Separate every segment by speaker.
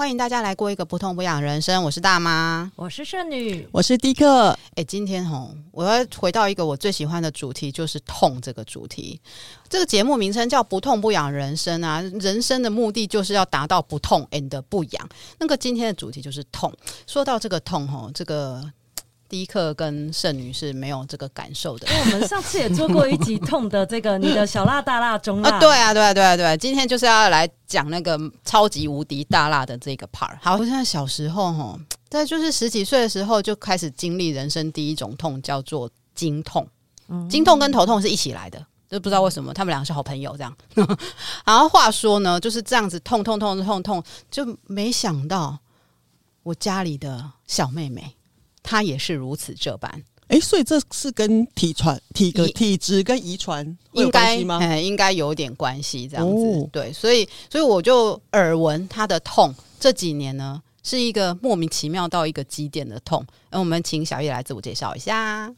Speaker 1: 欢迎大家来过一个不痛不痒人生。我是大妈，
Speaker 2: 我是圣女，
Speaker 3: 我是迪克。
Speaker 1: 哎，今天吼，我要回到一个我最喜欢的主题，就是痛这个主题。这个节目名称叫“不痛不痒人生”啊，人生的目的就是要达到不痛 and 不痒。那个今天的主题就是痛。说到这个痛，吼，这个。迪克跟圣女是没有这个感受的，
Speaker 2: 因为我们上次也做过一集痛的这个你的小辣大辣中辣，
Speaker 1: 啊，对啊，对啊，对啊，对啊，今天就是要来讲那个超级无敌大辣的这个 part。好，我现在小时候哈，在就是十几岁的时候就开始经历人生第一种痛，叫做经痛。经痛跟头痛是一起来的，就不知道为什么他们两个是好朋友这样。然后话说呢，就是这样子痛痛痛痛痛，就没想到我家里的小妹妹。他也是如此这般，
Speaker 3: 哎、欸，所以这是跟体传、体格、体质跟遗传有关系吗？
Speaker 1: 嗯，应该有点关系，这样子。哦、对，所以，所以我就耳闻他的痛这几年呢，是一个莫名其妙到一个极点的痛。那我们请小叶来自我介绍一下。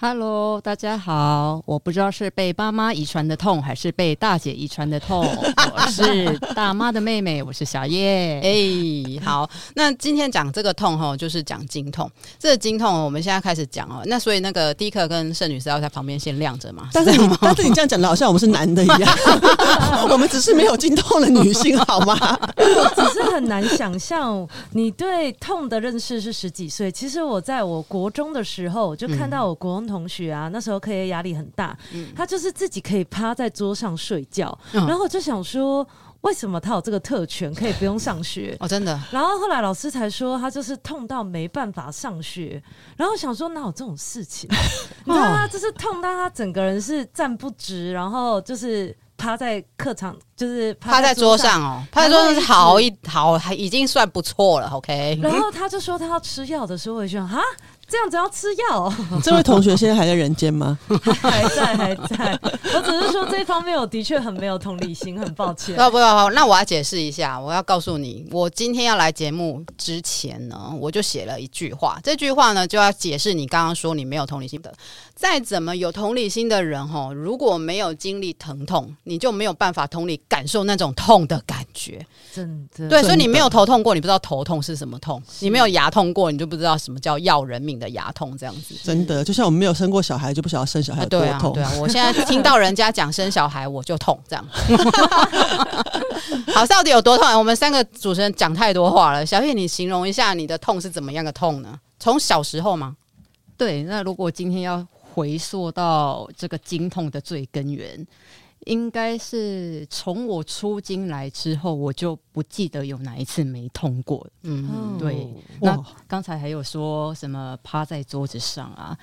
Speaker 4: Hello，大家好。我不知道是被爸妈遗传的痛，还是被大姐遗传的痛。我是大妈的妹妹，我是小叶。
Speaker 1: 哎、欸，好。那今天讲这个痛哈，就是讲经痛。这个经痛，我们现在开始讲哦。那所以那个迪克跟盛女士要在旁边先晾着嘛？
Speaker 3: 但是你，但是你这样讲的好像我们是男的一样。我们只是没有经痛的女性，好吗？
Speaker 2: 我只是很难想象你对痛的认识是十几岁。其实我在我国中的时候，就看到我国中。同学啊，那时候课业压力很大，嗯、他就是自己可以趴在桌上睡觉，嗯、然后我就想说，为什么他有这个特权，可以不用上学？
Speaker 1: 哦，真的。
Speaker 2: 然后后来老师才说，他就是痛到没办法上学。然后想说，哪有这种事情？你知道他就是痛到他整个人是站不直，然后就是趴在课堂，就是
Speaker 1: 趴在桌上哦，趴在桌上是好一好，还已经算不错了。OK。
Speaker 2: 然后他就说他要吃药的时候，我就想哈。这样子要吃药？
Speaker 3: 这位同学现在还在人间吗？
Speaker 2: 还在，还在。我只是说这方面我的确很没有同理心，很抱歉。
Speaker 1: 不不不，那我要解释一下，我要告诉你，我今天要来节目之前呢，我就写了一句话，这句话呢就要解释你刚刚说你没有同理心的。再怎么有同理心的人哈，如果没有经历疼痛，你就没有办法同理感受那种痛的感觉。
Speaker 2: 真的。
Speaker 1: 对，所以你没有头痛过，你不知道头痛是什么痛；你没有牙痛过，你就不知道什么叫要人命的牙痛这样子，
Speaker 3: 真的就像我们没有生过小孩，就不晓得生小孩多痛。
Speaker 1: 对啊，对啊，我现在听到人家讲生小孩，我就痛这样。好，到底有多痛？我们三个主持人讲太多话了。小叶，你形容一下你的痛是怎么样的痛呢？从小时候吗？
Speaker 4: 对，那如果今天要回溯到这个经痛的最根源。应该是从我出京来之后，我就不记得有哪一次没痛过。嗯，对。那刚才还有说什么趴在桌子上啊？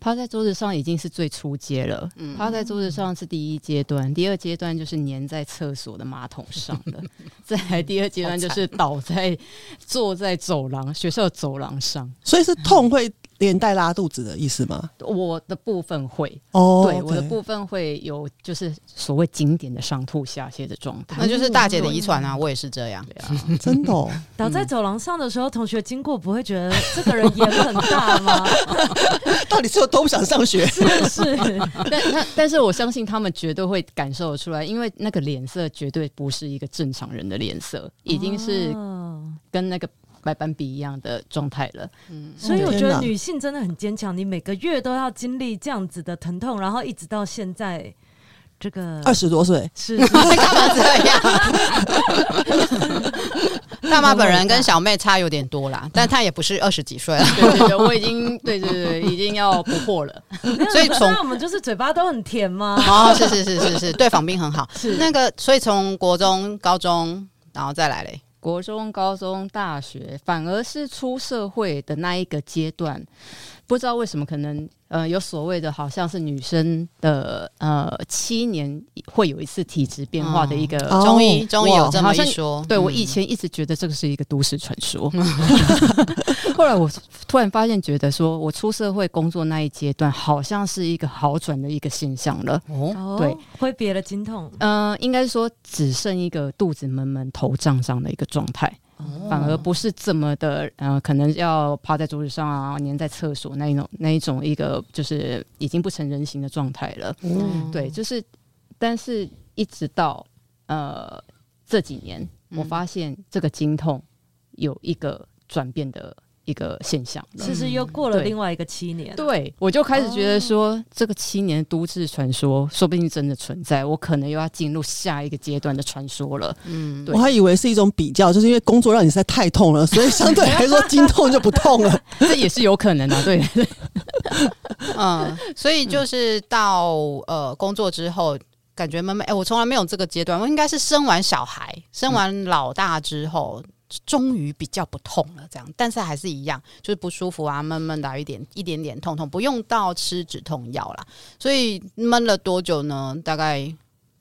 Speaker 4: 趴在桌子上已经是最初阶了。嗯，趴在桌子上是第一阶段，第二阶段就是粘在厕所的马桶上的。再来第二阶段就是倒在坐在走廊学校走廊上，
Speaker 3: 所以是痛会。连带拉肚子的意思吗？
Speaker 4: 我的部分会
Speaker 3: 哦，
Speaker 4: 对，我的部分会有，就是所谓经典的上吐下泻的状态，
Speaker 1: 那就是大姐的遗传啊，我也是这样，对啊，
Speaker 3: 真的。
Speaker 2: 倒在走廊上的时候，同学经过不会觉得这个人眼很大吗？
Speaker 3: 到底是有多不想上学？
Speaker 2: 是是，
Speaker 4: 但但但是我相信他们绝对会感受得出来，因为那个脸色绝对不是一个正常人的脸色，已经是跟那个。白斑比一样的状态了，
Speaker 2: 嗯，所以我觉得女性真的很坚强。你每个月都要经历这样子的疼痛，然后一直到现在，这个
Speaker 3: 二十多岁，
Speaker 2: 是 干嘛这样？
Speaker 1: 大妈本人跟小妹差有点多啦，但她也不是二十几岁了。
Speaker 4: 对对对，我已经 对对对，已经要不惑了。
Speaker 2: 所以从我们就是嘴巴都很甜吗？
Speaker 1: 哦，是是是是是，对访宾很好。是那个，所以从国中、高中，然后再来嘞。
Speaker 4: 国中、高中、大学，反而是出社会的那一个阶段，不知道为什么，可能。呃，有所谓的，好像是女生的呃七年会有一次体质变化的一个
Speaker 1: 中医，中医有这么一说。
Speaker 4: 对，我以前一直觉得这个是一个都市传说，后来我突然发现，觉得说我出社会工作那一阶段，好像是一个好转的一个现象了。哦，对，
Speaker 2: 挥别了经痛，
Speaker 4: 嗯、呃，应该说只剩一个肚子闷闷、头胀胀的一个状态。反而不是这么的，呃，可能要趴在桌子上啊，粘在厕所那一种那一种一个，就是已经不成人形的状态了。嗯，对，就是，但是一直到呃这几年，我发现这个经痛有一个转变的。一个现象，
Speaker 2: 其实又过了另外一个七年，
Speaker 4: 对，我就开始觉得说，这个七年都市传说说不定真的存在，我可能又要进入下一个阶段的传说了。嗯，对，
Speaker 3: 我还以为是一种比较，就是因为工作让你实在太痛了，所以相对来说经痛就不痛了，
Speaker 4: 这也是有可能的。对，
Speaker 1: 嗯，所以就是到呃工作之后，感觉慢慢，哎，我从来没有这个阶段，我应该是生完小孩，生完老大之后。终于比较不痛了，这样，但是还是一样，就是不舒服啊，闷闷的，一点一点点痛痛，不用到吃止痛药啦。所以闷了多久呢？大概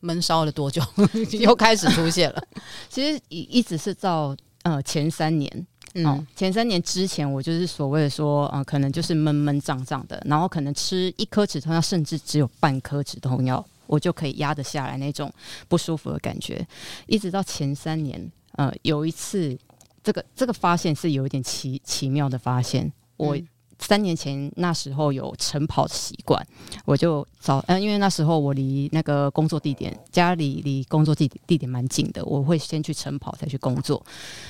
Speaker 1: 闷烧了多久，又开始出现了。
Speaker 4: 其实一一直是到呃前三年，嗯、哦，前三年之前我就是所谓的说，呃，可能就是闷闷胀胀的，然后可能吃一颗止痛药，甚至只有半颗止痛药，我就可以压得下来那种不舒服的感觉，一直到前三年。呃，有一次，这个这个发现是有一点奇奇妙的发现。我三年前那时候有晨跑的习惯，我就早，嗯、呃，因为那时候我离那个工作地点，家里离工作地点地点蛮近的，我会先去晨跑再去工作。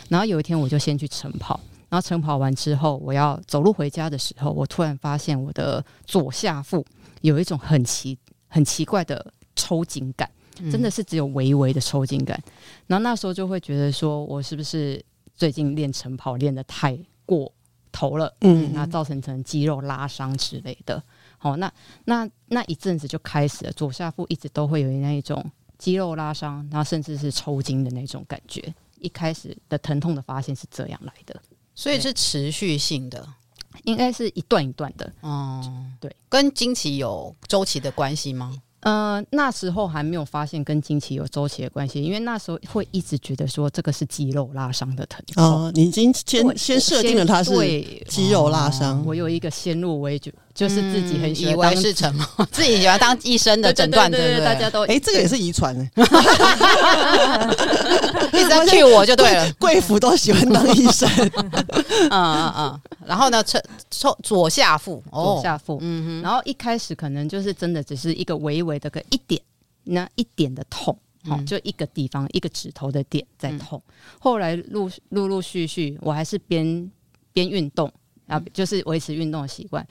Speaker 4: 然后有一天我就先去晨跑，然后晨跑完之后，我要走路回家的时候，我突然发现我的左下腹有一种很奇很奇怪的抽紧感。真的是只有微微的抽筋感，然后那时候就会觉得说，我是不是最近练晨跑练的太过头了？嗯，那造成成肌肉拉伤之类的。好，那那那一阵子就开始了，左下腹一直都会有那一种肌肉拉伤，然后甚至是抽筋的那种感觉。一开始的疼痛的发现是这样来的，
Speaker 1: 所以是持续性的，
Speaker 4: 应该是一段一段的。哦、
Speaker 1: 嗯，对，跟经期有周期的关系吗？
Speaker 4: 呃，那时候还没有发现跟经期有周期的关系，因为那时候会一直觉得说这个是肌肉拉伤的疼痛。
Speaker 3: 哦，你已经先先设定了它是肌肉拉伤。
Speaker 4: 我有一个先入为主，就是自己很喜
Speaker 1: 欢是什么，自己喜欢当医生的诊断，对对对，
Speaker 4: 大家都
Speaker 3: 哎，这个也是遗传哎，
Speaker 1: 一直在 cue 我就对了，
Speaker 3: 贵妇都喜欢当医生。
Speaker 1: 嗯嗯嗯，然后呢，抽抽左下腹，
Speaker 4: 左下腹，嗯哼，然后一开始可能就是真的只是一个微微的个一点，那一点的痛，好，就一个地方一个指头的点在痛。后来陆陆陆续续，我还是边边运动，然后就是维持运动的习惯。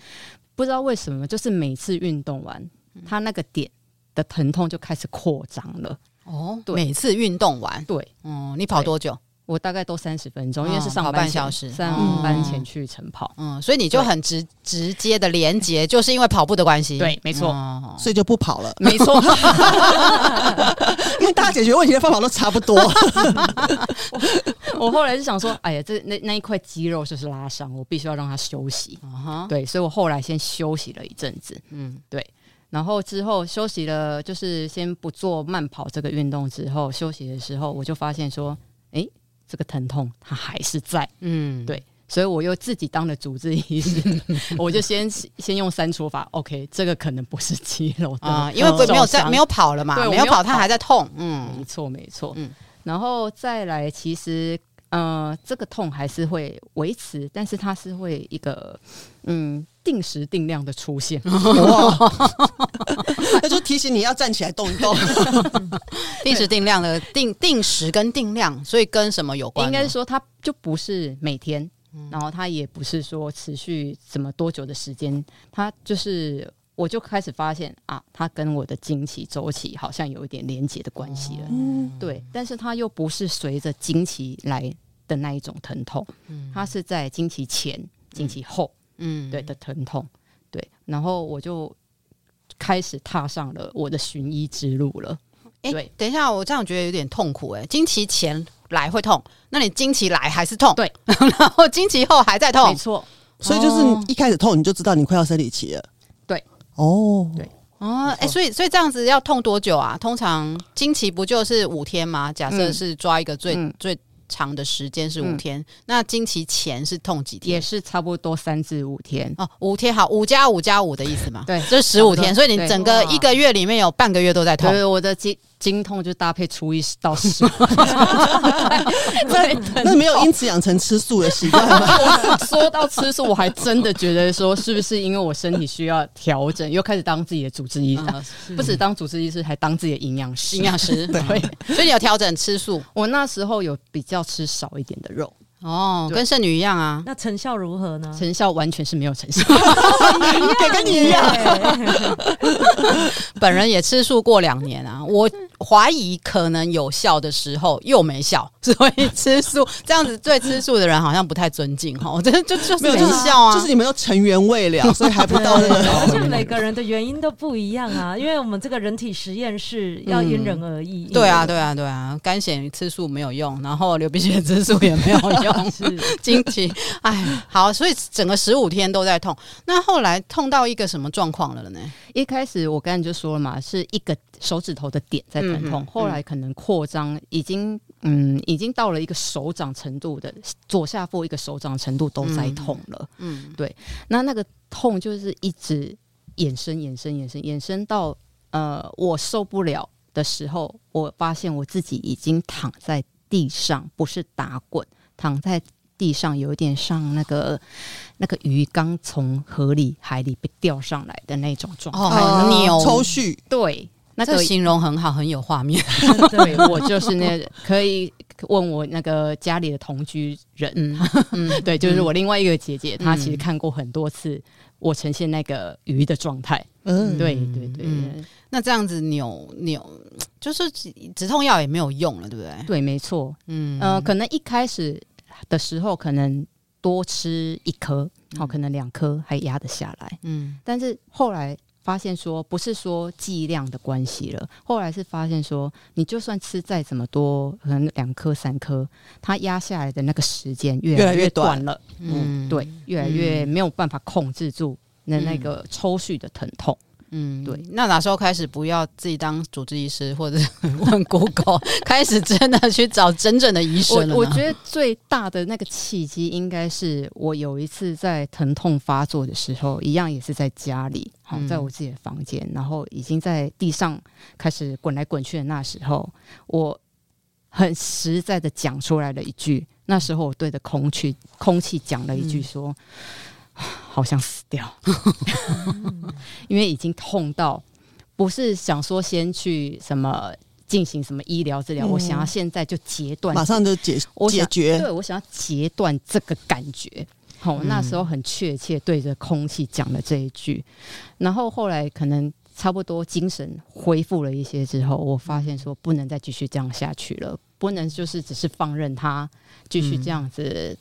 Speaker 4: 不知道为什么，就是每次运动完，他那个点的疼痛就开始扩张了。
Speaker 1: 哦，对，每次运动完，
Speaker 4: 对，
Speaker 1: 嗯，你跑多久？
Speaker 4: 我大概都三十分钟，因为是上半小时，上班前去晨跑，
Speaker 1: 嗯，所以你就很直直接的连接，就是因为跑步的关系，
Speaker 4: 对，没错，
Speaker 3: 所以就不跑了，
Speaker 4: 没错，
Speaker 3: 因为大家解决问题的方法都差不多。
Speaker 4: 我后来就想说，哎呀，这那那一块肌肉就是拉伤，我必须要让它休息，对，所以我后来先休息了一阵子，嗯，对，然后之后休息了，就是先不做慢跑这个运动之后，休息的时候，我就发现说，哎。这个疼痛它还是在，嗯，对，所以我又自己当了主治医师，我就先先用删除法，OK，这个可能不是肌肉
Speaker 1: 啊，因为不没有在没有跑了嘛，对，没有跑，它还在痛，嗯，
Speaker 4: 没错没错，嗯，然后再来，其实呃，这个痛还是会维持，但是它是会一个嗯。定时定量的出现，
Speaker 3: 那就提醒你要站起来动一动。
Speaker 1: 定时定量的定定时跟定量，所以跟什么有关？
Speaker 4: 应该是说它就不是每天，然后它也不是说持续怎么多久的时间，它就是我就开始发现啊，它跟我的经期周期好像有一点连结的关系了。嗯，对，但是它又不是随着经期来的那一种疼痛，它是在经期前、经期后。嗯，对的疼痛，对，然后我就开始踏上了我的寻医之路了。
Speaker 1: 哎，对，等一下，我这样觉得有点痛苦。哎，经期前来会痛，那你经期来还是痛？
Speaker 4: 对，
Speaker 1: 然后经期后还在痛，
Speaker 4: 没错。
Speaker 3: 所以就是一开始痛，你就知道你快要生理期了。
Speaker 4: 对，
Speaker 3: 哦，
Speaker 4: 对，
Speaker 1: 哦，哎，所以所以这样子要痛多久啊？通常经期不就是五天吗？假设是抓一个最最。长的时间是五天，嗯、那经期前是痛几天？
Speaker 4: 也是差不多三至五天
Speaker 1: 哦，五天好，五加五加五的意思嘛？
Speaker 4: 对，
Speaker 1: 这是十五天，所以你整个一个月里面有半个月都在痛。
Speaker 4: 对，我的经经痛就搭配初一到十，
Speaker 3: 对，那没有因此养成吃素的习惯吗？
Speaker 4: 说到吃素，我还真的觉得说，是不是因为我身体需要调整，又开始当自己的主治医生，嗯、不止当主治医师，还当自己的营养师。
Speaker 1: 营养师 对，所以你有调整吃素。
Speaker 4: 我那时候有比较吃少一点的肉
Speaker 1: 哦，跟剩女一样啊。
Speaker 2: 那成效如何呢？
Speaker 4: 成效完全是没有成效，
Speaker 3: 跟 跟你一样。
Speaker 1: 本人也吃素过两年啊，我怀疑可能有效的时候又没效，所以吃素这样子对吃素的人好像不太尊敬哈。我真的就就是没效啊，
Speaker 3: 就是你们都成缘未了，所以还不到那个。
Speaker 2: 而且每个人的原因都不一样啊，因为我们这个人体实验室要因人而异。
Speaker 1: 对啊，对啊，对啊，干癬吃素没有用，然后流鼻血吃素也没有用，是经期。哎，好，所以整个十五天都在痛。那后来痛到一个什么状况了呢？
Speaker 4: 一开始我刚才就说了嘛，是一个手指头的点在疼痛，嗯、后来可能扩张，已经嗯，已经到了一个手掌程度的左下腹一个手掌程度都在痛了。嗯，嗯对。那那个痛就是一直延伸、延伸、延伸、延伸到呃，我受不了的时候，我发现我自己已经躺在地上，不是打滚，躺在。地上有一点像那个那个鱼刚从河里海里被钓上来的那种状态，
Speaker 1: 哦、扭
Speaker 3: 抽搐。
Speaker 1: 对，那个形容很好，很有画面。
Speaker 4: 对，我就是那个、可以问我那个家里的同居人，嗯，嗯对，就是我另外一个姐姐，嗯、她其实看过很多次我呈现那个鱼的状态。嗯，对对对、嗯。
Speaker 1: 那这样子扭扭，就是止痛药也没有用了，对不对？
Speaker 4: 对，没错。嗯呃，可能一开始。的时候可能多吃一颗，好，可能两颗还压得下来。嗯，但是后来发现说，不是说剂量的关系了，后来是发现说，你就算吃再怎么多，可能两颗三颗，它压下来的那个时间越来越短了。嗯，对，越来越没有办法控制住那那个抽蓄的疼痛。
Speaker 1: 嗯，对，那哪时候开始不要自己当主治医师，或者 问 Google，开始真的去找真正的医生了？
Speaker 4: 我我觉得最大的那个契机，应该是我有一次在疼痛发作的时候，一样也是在家里，好，在我自己的房间，然后已经在地上开始滚来滚去的那时候，我很实在的讲出来了一句，那时候我对着空气空气讲了一句说。嗯 好想死掉，因为已经痛到不是想说先去什么进行什么医疗治疗，嗯、我想要现在就截断，
Speaker 3: 马上就解
Speaker 4: 我
Speaker 3: 解决。
Speaker 4: 对，我想要截断这个感觉。好、嗯，那时候很确切对着空气讲了这一句，然后后来可能差不多精神恢复了一些之后，我发现说不能再继续这样下去了，不能就是只是放任他继续这样子。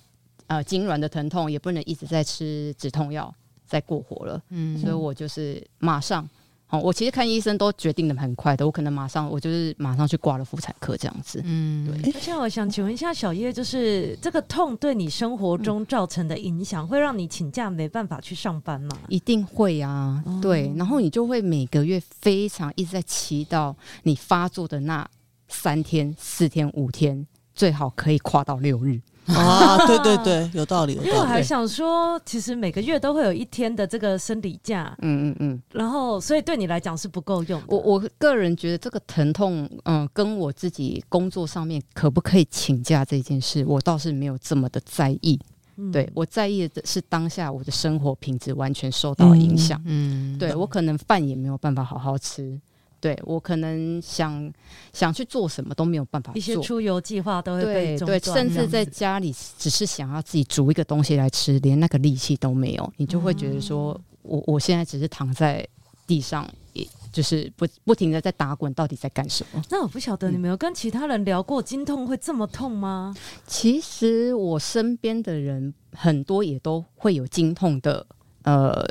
Speaker 4: 嗯呃，痉挛的疼痛也不能一直在吃止痛药再过活了，嗯，所以我就是马上，好，我其实看医生都决定的很快的，我可能马上，我就是马上去挂了妇产科这样子，嗯，对。
Speaker 2: 而且我想请问一下小叶，就是这个痛对你生活中造成的影响，会让你请假没办法去上班吗？
Speaker 4: 一定会啊，哦、对，然后你就会每个月非常一直在祈祷你发作的那三天、四天、五天，最好可以跨到六日。
Speaker 3: 啊，对对 对，有道理。有道理。
Speaker 2: 因为我还想说，其实每个月都会有一天的这个生理假，嗯嗯嗯，然后所以对你来讲是不够用。
Speaker 4: 我我个人觉得这个疼痛，嗯，跟我自己工作上面可不可以请假这件事，我倒是没有这么的在意。嗯、对，我在意的是当下我的生活品质完全受到影响。嗯，对，我可能饭也没有办法好好吃。对，我可能想想去做什么都没有办法做，
Speaker 2: 一些出游计划都会被。
Speaker 4: 对，甚至在家里只是想要自己煮一个东西来吃，连那个力气都没有，你就会觉得说，嗯、我我现在只是躺在地上，也就是不不停的在打滚，到底在干什么？
Speaker 2: 那我不晓得你没有跟其他人聊过，经痛会这么痛吗？
Speaker 4: 其实我身边的人很多也都会有经痛的呃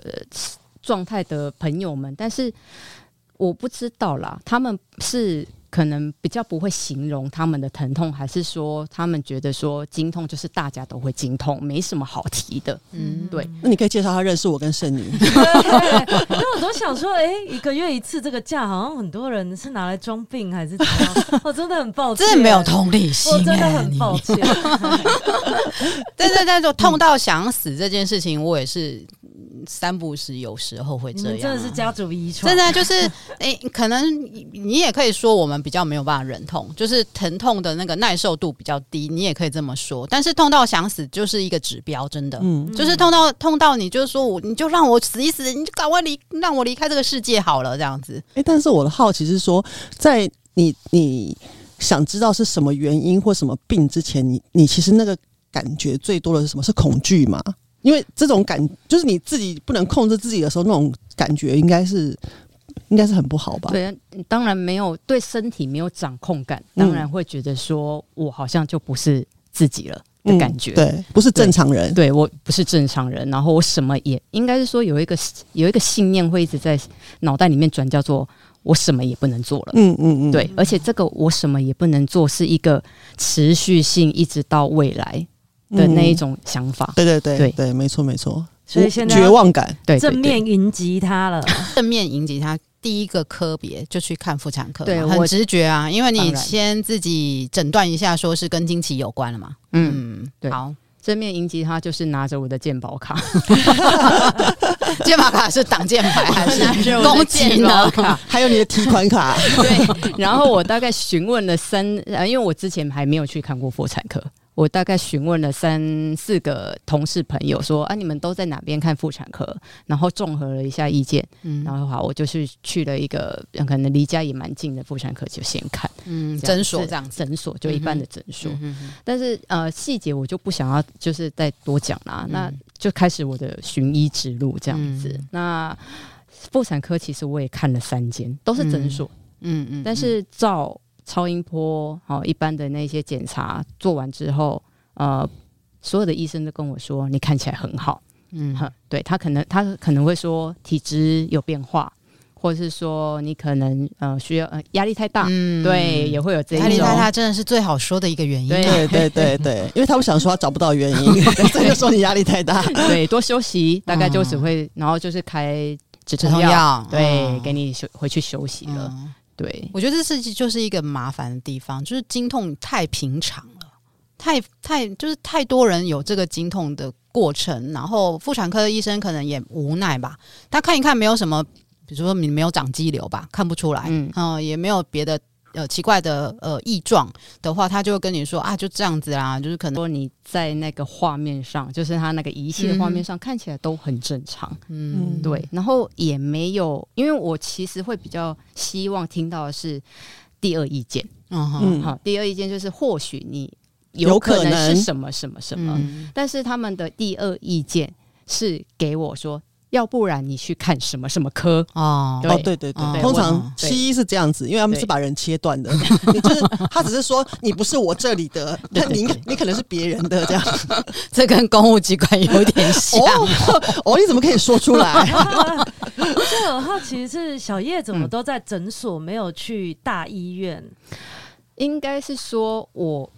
Speaker 4: 状态的朋友们，但是。我不知道啦，他们是可能比较不会形容他们的疼痛，还是说他们觉得说经痛就是大家都会经痛，没什么好提的。嗯，对。
Speaker 3: 那你可以介绍他认识我跟圣女。
Speaker 2: 对，那我都想说，哎、欸，一个月一次这个假，好像很多人是拿来装病还是怎样？我真的很抱歉，
Speaker 1: 真的没有同理心、欸，
Speaker 2: 我真的很抱歉。
Speaker 1: 对对对，就痛到想死这件事情，我也是。三不时有时候会这样，
Speaker 2: 真的是家族遗传。
Speaker 1: 真的就是，哎、欸，可能你也可以说我们比较没有办法忍痛，就是疼痛的那个耐受度比较低，你也可以这么说。但是痛到想死就是一个指标，真的，嗯，就是痛到痛到你就是说我你就让我死一死，你就赶快离让我离开这个世界好了，这样子。
Speaker 3: 哎、欸，但是我的好奇是说，在你你想知道是什么原因或什么病之前，你你其实那个感觉最多的是什么？是恐惧吗？因为这种感就是你自己不能控制自己的时候，那种感觉应该是应该是很不好吧？
Speaker 4: 对，当然没有对身体没有掌控感，当然会觉得说我好像就不是自己了的感觉。
Speaker 3: 嗯、对，不是正常人。
Speaker 4: 对，对我不是正常人，然后我什么也应该是说有一个有一个信念会一直在脑袋里面转，叫做我什么也不能做了。嗯嗯嗯，对，而且这个我什么也不能做是一个持续性，一直到未来。的那一种想法，
Speaker 3: 嗯、对对对对。对，没错没错，
Speaker 2: 所以现在
Speaker 3: 绝望感，
Speaker 2: 对正面迎击他了，
Speaker 1: 正面迎击他，第一个科别就去看妇产科，
Speaker 4: 对，
Speaker 1: 很直觉啊，因为你先自己诊断一下，说是跟经期有关了嘛，
Speaker 4: 嗯，对，好，正面迎击他就是拿着我的健保卡，
Speaker 1: 健保卡是挡箭牌还是 攻击呢？
Speaker 3: 还有你的提款卡，
Speaker 4: 对，然后我大概询问了三，呃，因为我之前还没有去看过妇产科。我大概询问了三四个同事朋友，说啊，你们都在哪边看妇产科？然后综合了一下意见，嗯，然后好，我就去去了一个可能离家也蛮近的妇产科，就先看，
Speaker 1: 嗯，诊所这样，
Speaker 4: 诊所就一般的诊所。嗯、哼但是呃，细节我就不想要，就是再多讲啦。嗯、那就开始我的寻医之路这样子。嗯、那妇产科其实我也看了三间，都是诊所，嗯嗯，嗯嗯但是照。超音波，好，一般的那些检查做完之后，呃，所有的医生都跟我说，你看起来很好，嗯，对他可能他可能会说体质有变化，或者是说你可能呃需要呃压力太大，嗯，对，也会有这一种。压力太大
Speaker 1: 真的是最好说的一个原因，
Speaker 3: 对对对 对，因为他不想说他找不到原因，这就说你压力太大，
Speaker 4: 对，多休息，大概就只会，然后就是开止痛药，对，给你休回去休息了。对，
Speaker 1: 我觉得这是就是一个麻烦的地方，就是经痛太平常了，太太就是太多人有这个经痛的过程，然后妇产科的医生可能也无奈吧，他看一看没有什么，比如说你没有长肌瘤吧，看不出来，嗯，呃，也没有别的。呃，奇怪的呃异状的话，他就会跟你说啊，就这样子啦，就是可能
Speaker 4: 说你在那个画面上，就是他那个仪器的画面上、嗯、看起来都很正常，嗯，对，然后也没有，因为我其实会比较希望听到的是第二意见，嗯哼，好，第二意见就是或许你有可能是什么什么什么，嗯、但是他们的第二意见是给我说。要不然你去看什么什么科
Speaker 3: 哦？对对对对，通常西医是这样子，因为他们是把人切断的，你就是他只是说你不是我这里的，那你你可能是别人的这样，
Speaker 1: 这跟公务机关有点像
Speaker 3: 哦。你怎么可以说出来？
Speaker 2: 我就很好奇，是小叶怎么都在诊所，没有去大医院？
Speaker 4: 应该是说我。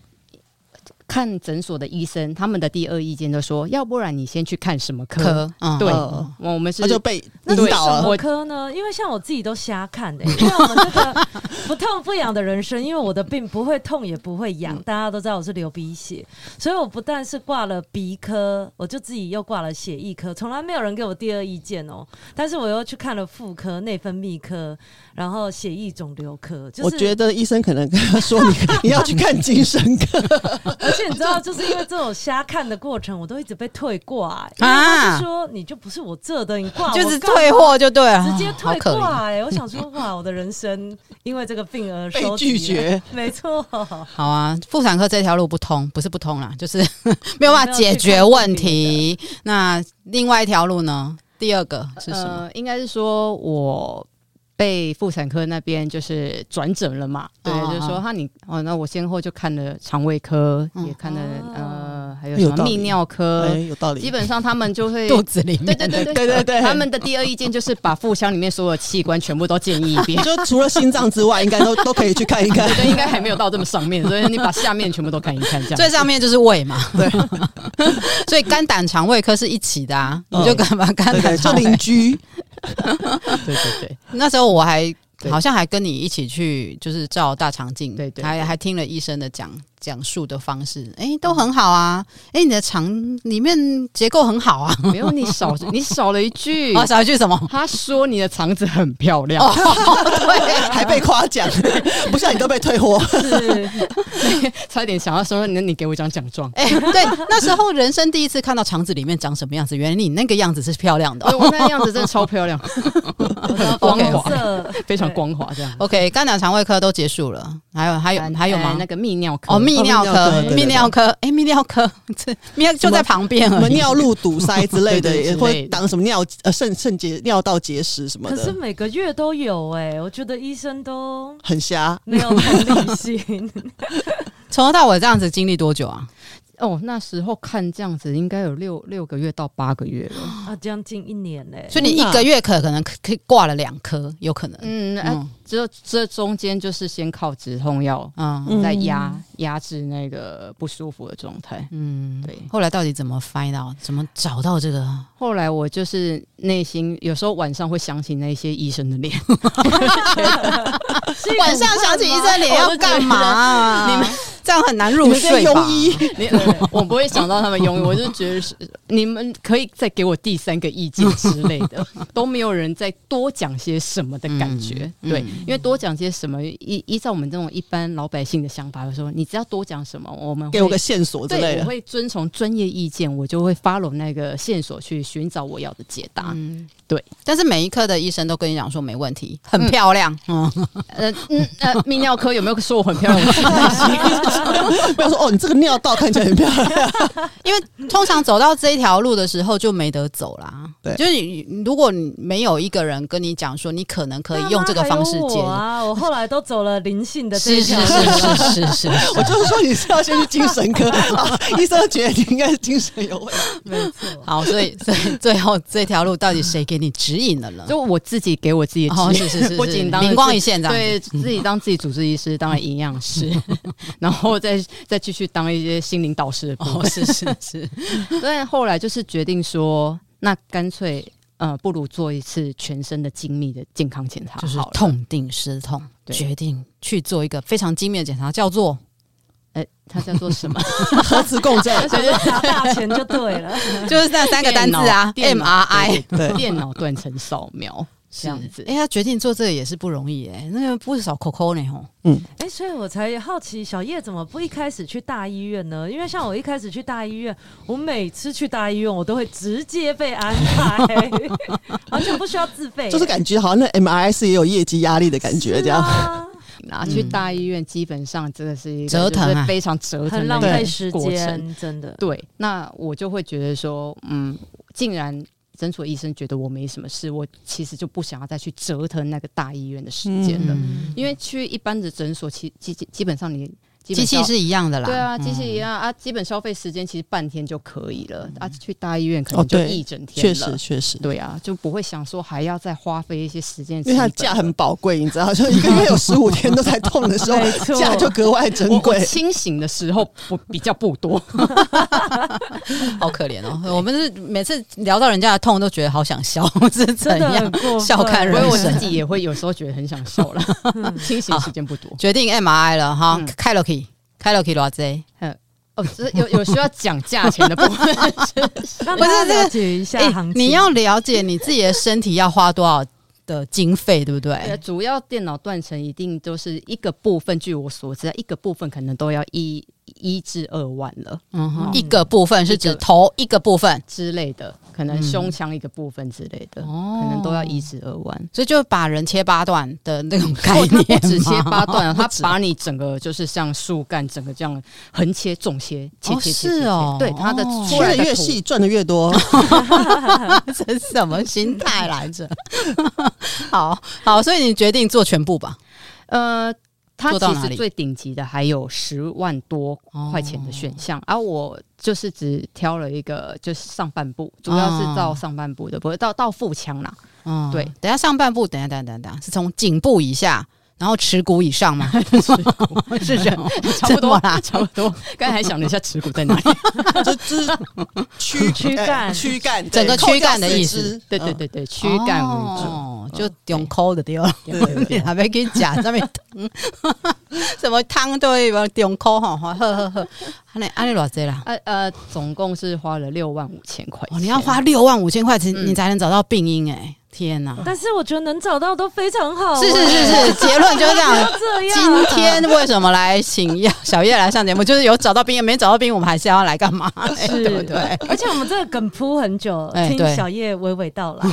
Speaker 4: 看诊所的医生，他们的第二意见就说，要不然你先去看什么科？科嗯、对，嗯、我们是
Speaker 3: 他就被引导了。
Speaker 2: 什么科呢？因为像我自己都瞎看的、欸，因为我们这个 不痛不痒的人生，因为我的病不会痛也不会痒，大家都知道我是流鼻血，所以我不但是挂了鼻科，我就自己又挂了血液科，从来没有人给我第二意见哦。但是我又去看了妇科、内分泌科。然后血液肿瘤科，就是、
Speaker 3: 我觉得医生可能跟他说你你要去看精神科，
Speaker 2: 而且你知道，就是因为这种瞎看的过程，我都一直被退挂、欸，因为他就说你就不是我这的，你挂
Speaker 1: 就是退货就对了，
Speaker 2: 直接退挂哎、欸！我想说哇，我的人生因为这个病而
Speaker 3: 被拒绝，
Speaker 2: 没错。
Speaker 1: 好啊，妇产科这条路不通，不是不通啦，就是 没有办法解决问题。那另外一条路呢？第二个是什么？
Speaker 4: 呃、应该是说我。被妇产科那边就是转诊了嘛，对，就是说哈你哦，那我先后就看了肠胃科，也看了呃，还有什么泌尿科，
Speaker 3: 有道理。
Speaker 4: 基本上他们就会
Speaker 1: 肚子里面，
Speaker 4: 对对对对对对，他们的第二意见就是把腹腔里面所有器官全部都建议一遍，
Speaker 3: 就除了心脏之外，应该都都可以去看一看。
Speaker 4: 对，应该还没有到这么上面，所以你把下面全部都看一看，这样。
Speaker 1: 最上面就是胃嘛，对。所以肝胆肠胃科是一起的啊，你就干嘛肝胆做
Speaker 3: 邻居。
Speaker 4: 对对对，
Speaker 1: 那时候我还好像还跟你一起去，就是照大肠镜，
Speaker 4: 对对，
Speaker 1: 还还听了医生的讲。讲述的方式，哎、欸，都很好啊。哎、欸，你的肠里面结构很好啊。
Speaker 4: 没有，你少 你少了一句，
Speaker 1: 啊，少一句什么？
Speaker 4: 他说你的肠子很漂亮，哦、
Speaker 3: 对，还被夸奖，不像你都被退货，
Speaker 4: 是，差一点想要说，那你给我一张奖状。
Speaker 1: 哎、欸，对，那时候人生第一次看到肠子里面长什么样子，原来你那个样子是漂亮的，
Speaker 4: 我那个样子真的超漂亮，光滑，非常光滑，这样。
Speaker 1: OK，肝胆肠胃科都结束了，还有还有还有吗？
Speaker 4: 那个泌尿科。哦
Speaker 1: 泌尿科，泌尿科，哎，泌尿科，这泌尿 就在旁边，
Speaker 3: 什么尿路堵塞之类的，也会挡什么尿呃肾肾结尿道结石什么的。
Speaker 2: 可是每个月都有哎，我觉得医生都
Speaker 3: 很瞎，
Speaker 2: 没有同理心。
Speaker 1: 从头到尾这样子经历多久啊？
Speaker 4: 哦，那时候看这样子，应该有六六个月到八个月了
Speaker 2: 啊，将近一年嘞。
Speaker 1: 所以你一个月可可能可以挂了两颗，有可能。
Speaker 4: 嗯，啊、这这中间就是先靠止痛药，嗯，再压压制那个不舒服的状态。嗯，对。
Speaker 1: 后来到底怎么 find out？怎么找到这个？
Speaker 4: 后来我就是内心有时候晚上会想起那些医生的脸，
Speaker 1: 晚上想起医生脸要干嘛、啊？你们。这样很难入睡吧？
Speaker 4: 我不会想到他们庸医，我就觉得是你们可以再给我第三个意见之类的，都没有人再多讲些什么的感觉。嗯、对，因为多讲些什么，依依照我们这种一般老百姓的想法，就说你只要多讲什么，我们会
Speaker 3: 给我个线索之类的。
Speaker 4: 对，我会遵从专业意见，我就会 follow 那个线索去寻找我要的解答。嗯，对。
Speaker 1: 但是每一科的医生都跟你讲说没问题，很漂亮。嗯，呃嗯呃，泌尿科有没有说我很漂亮？
Speaker 3: 不要说哦，你这个尿道看起来很漂亮，
Speaker 1: 因为通常走到这一条路的时候就没得走啦。对，就是你如果你没有一个人跟你讲说，你可能可以用这个方式解
Speaker 2: 啊。我后来都走了灵性的这条
Speaker 1: 路，是是是是是，
Speaker 3: 我就是说你是要先去精神科，医生觉得你应该是精神有问题，
Speaker 2: 没错。
Speaker 1: 好，所以所以 最后这条路到底谁给你指引了呢？
Speaker 4: 就我自己给我自己指引，
Speaker 1: 是是是，
Speaker 4: 不仅当
Speaker 1: 灵光一现，
Speaker 4: 对自己当自己主治医师，当了营养师，然后再。再继续当一些心灵导师的
Speaker 1: 哦，是是是，
Speaker 4: 但后来就是决定说，那干脆呃，不如做一次全身的精密的健康检查，
Speaker 1: 就是痛定思痛，对。决定去做一个非常精密的检查，叫做，
Speaker 4: 哎、欸，它叫做什么？
Speaker 3: 核磁共振，
Speaker 2: 就是砸大钱就对了，
Speaker 1: 就是那三个单字啊，M R I，
Speaker 4: 对，电脑断层扫描。这样子，
Speaker 1: 哎、欸，他决定做这个也是不容易哎、欸，那个不少扣扣呢吼。
Speaker 2: 嗯，哎、欸，所以我才好奇小叶怎么不一开始去大医院呢？因为像我一开始去大医院，我每次去大医院，我都会直接被安排，完全不需要自费，
Speaker 3: 就是感觉好像那 MRS 也有业绩压力的感觉，这样。
Speaker 4: 拿去大医院，基本上真的是一个
Speaker 1: 折腾啊，
Speaker 4: 非常折腾，
Speaker 2: 很浪费时间，真的。
Speaker 4: 对，那我就会觉得说，嗯，竟然。诊所医生觉得我没什么事，我其实就不想要再去折腾那个大医院的时间了，嗯、因为去一般的诊所，其基基本上你。
Speaker 1: 机器是一样的啦，
Speaker 4: 对啊，机器一样。啊，基本消费时间其实半天就可以了。啊，去大医院可能就一整天了，
Speaker 3: 确实确实，
Speaker 4: 对啊，就不会想说还要再花费一些时间，
Speaker 3: 因为它假很宝贵，你知道，就一个月有十五天都在痛的时候，假就格外珍贵。
Speaker 4: 清醒的时候不比较不多，
Speaker 1: 好可怜哦。我们是每次聊到人家的痛，都觉得好想笑，是怎样？笑看人生？
Speaker 4: 我自己也会有时候觉得很想笑了。清醒时间不多，
Speaker 1: 决定 MRI 了哈，开了可以。开了可以多少？嗯，
Speaker 4: 哦，这有有需要讲价钱的部分，
Speaker 2: 让大家了解一下行情。
Speaker 1: 你要了解你自己的身体要花多少的经费，对不对？
Speaker 4: 主要电脑断层一定都是一个部分，据我所知，一个部分可能都要一。一至二万了，嗯哼，
Speaker 1: 一个部分是指头一个部分。
Speaker 4: 之类的，可能胸腔一个部分之类的，可能都要一至二万，
Speaker 1: 所以就把人切八段的那种概念，
Speaker 4: 不止切八段，他把你整个就是像树干，整个这样横切、纵切、切切切，是哦，对，他的
Speaker 3: 切的越细赚的越多，
Speaker 1: 这是什么心态来着？好好，所以你决定做全部吧，
Speaker 4: 呃。它其实最顶级的还有十万多块钱的选项，而、哦啊、我就是只挑了一个，就是上半部，主要是到上半部的，哦、不会到到腹腔啦。嗯，对，
Speaker 1: 等下上半部，等下等下等下，等是从颈部以下。然后耻骨以上嘛，
Speaker 4: 是这样，差不多啦，差不多。刚才还想了一下耻骨在哪里，
Speaker 3: 就是躯躯干，躯干，
Speaker 1: 整个躯干的意思。
Speaker 4: 对对对对，躯干为
Speaker 1: 主，就用抠的掉。还没给你夹上面汤，什么汤都会用抠哈，呵呵呵。安尼安尼偌济啦？
Speaker 4: 呃呃，总共是花了六万五千块。
Speaker 1: 哦你要花六万五千块钱，你才能找到病因哎。天哪！
Speaker 2: 但是我觉得能找到都非常好。
Speaker 1: 是是是是，结论就是这样。
Speaker 2: 这样。
Speaker 1: 今天为什么来请小叶来上节目？就是有找到兵，没找到兵，我们还是要来干嘛？
Speaker 2: 是
Speaker 1: 对不对？
Speaker 2: 而且我们这个梗铺很久，听小叶娓娓道来。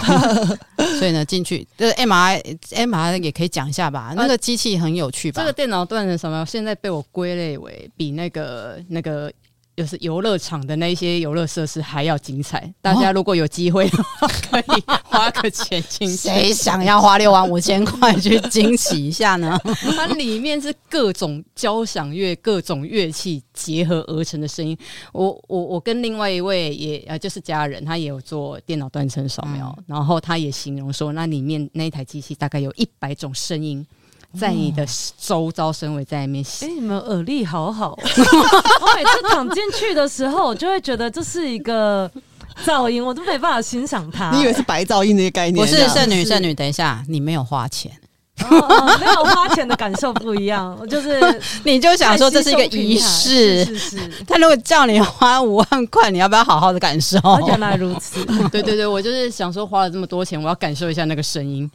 Speaker 1: 所以呢，进去就是 MRI，MRI 也可以讲一下吧。那个机器很有趣吧？
Speaker 4: 这个电脑断层什么现在被我归类为比那个那个。就是游乐场的那些游乐设施还要精彩，大家如果有机会的话，可以花个钱进去。
Speaker 1: 谁想要花六万五千块去惊喜一下呢？
Speaker 4: 它里面是各种交响乐、各种乐器结合而成的声音。我我我跟另外一位也呃就是家人，他也有做电脑断层扫描，嗯、然后他也形容说，那里面那一台机器大概有一百种声音。在你的周遭，身为在里面。
Speaker 2: 哎、欸，你们耳力好好。我每次躺进去的时候，我就会觉得这是一个噪音，我都没办法欣赏它。
Speaker 3: 你以为是白噪音这些概念？
Speaker 1: 不是，剩女，剩女，等一下，你没有花钱，
Speaker 2: 哦哦、没有花钱的感受不一样。我 就是，
Speaker 1: 你就想说这是一个仪式，是是是。他如果叫你花五万块，你要不要好好的感受？
Speaker 2: 原来如此。
Speaker 4: 对对对，我就是想说花了这么多钱，我要感受一下那个声音。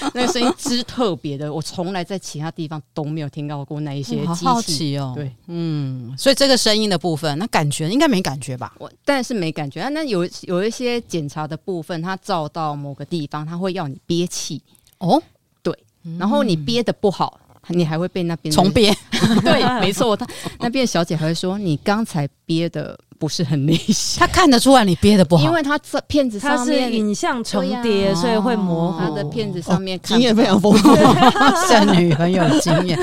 Speaker 4: 那个声音之特别的，我从来在其他地方都没有听到过那一些机器。
Speaker 1: 好好奇哦，
Speaker 4: 对，
Speaker 1: 嗯，所以这个声音的部分，那感觉应该没感觉吧？
Speaker 4: 我但是没感觉啊。那有有一些检查的部分，它照到某个地方，它会要你憋气哦。对，然后你憋得不好，你还会被那边
Speaker 1: 重憋。
Speaker 4: 对，没错，他那边的小姐还会说你刚才憋的。不是很理想，
Speaker 1: 他看得出来你憋的不好，
Speaker 4: 因为他这片子上面
Speaker 2: 影像重叠，所以会模糊。
Speaker 4: 他的片子上面
Speaker 3: 经验非常丰富，
Speaker 1: 剩女很有经验。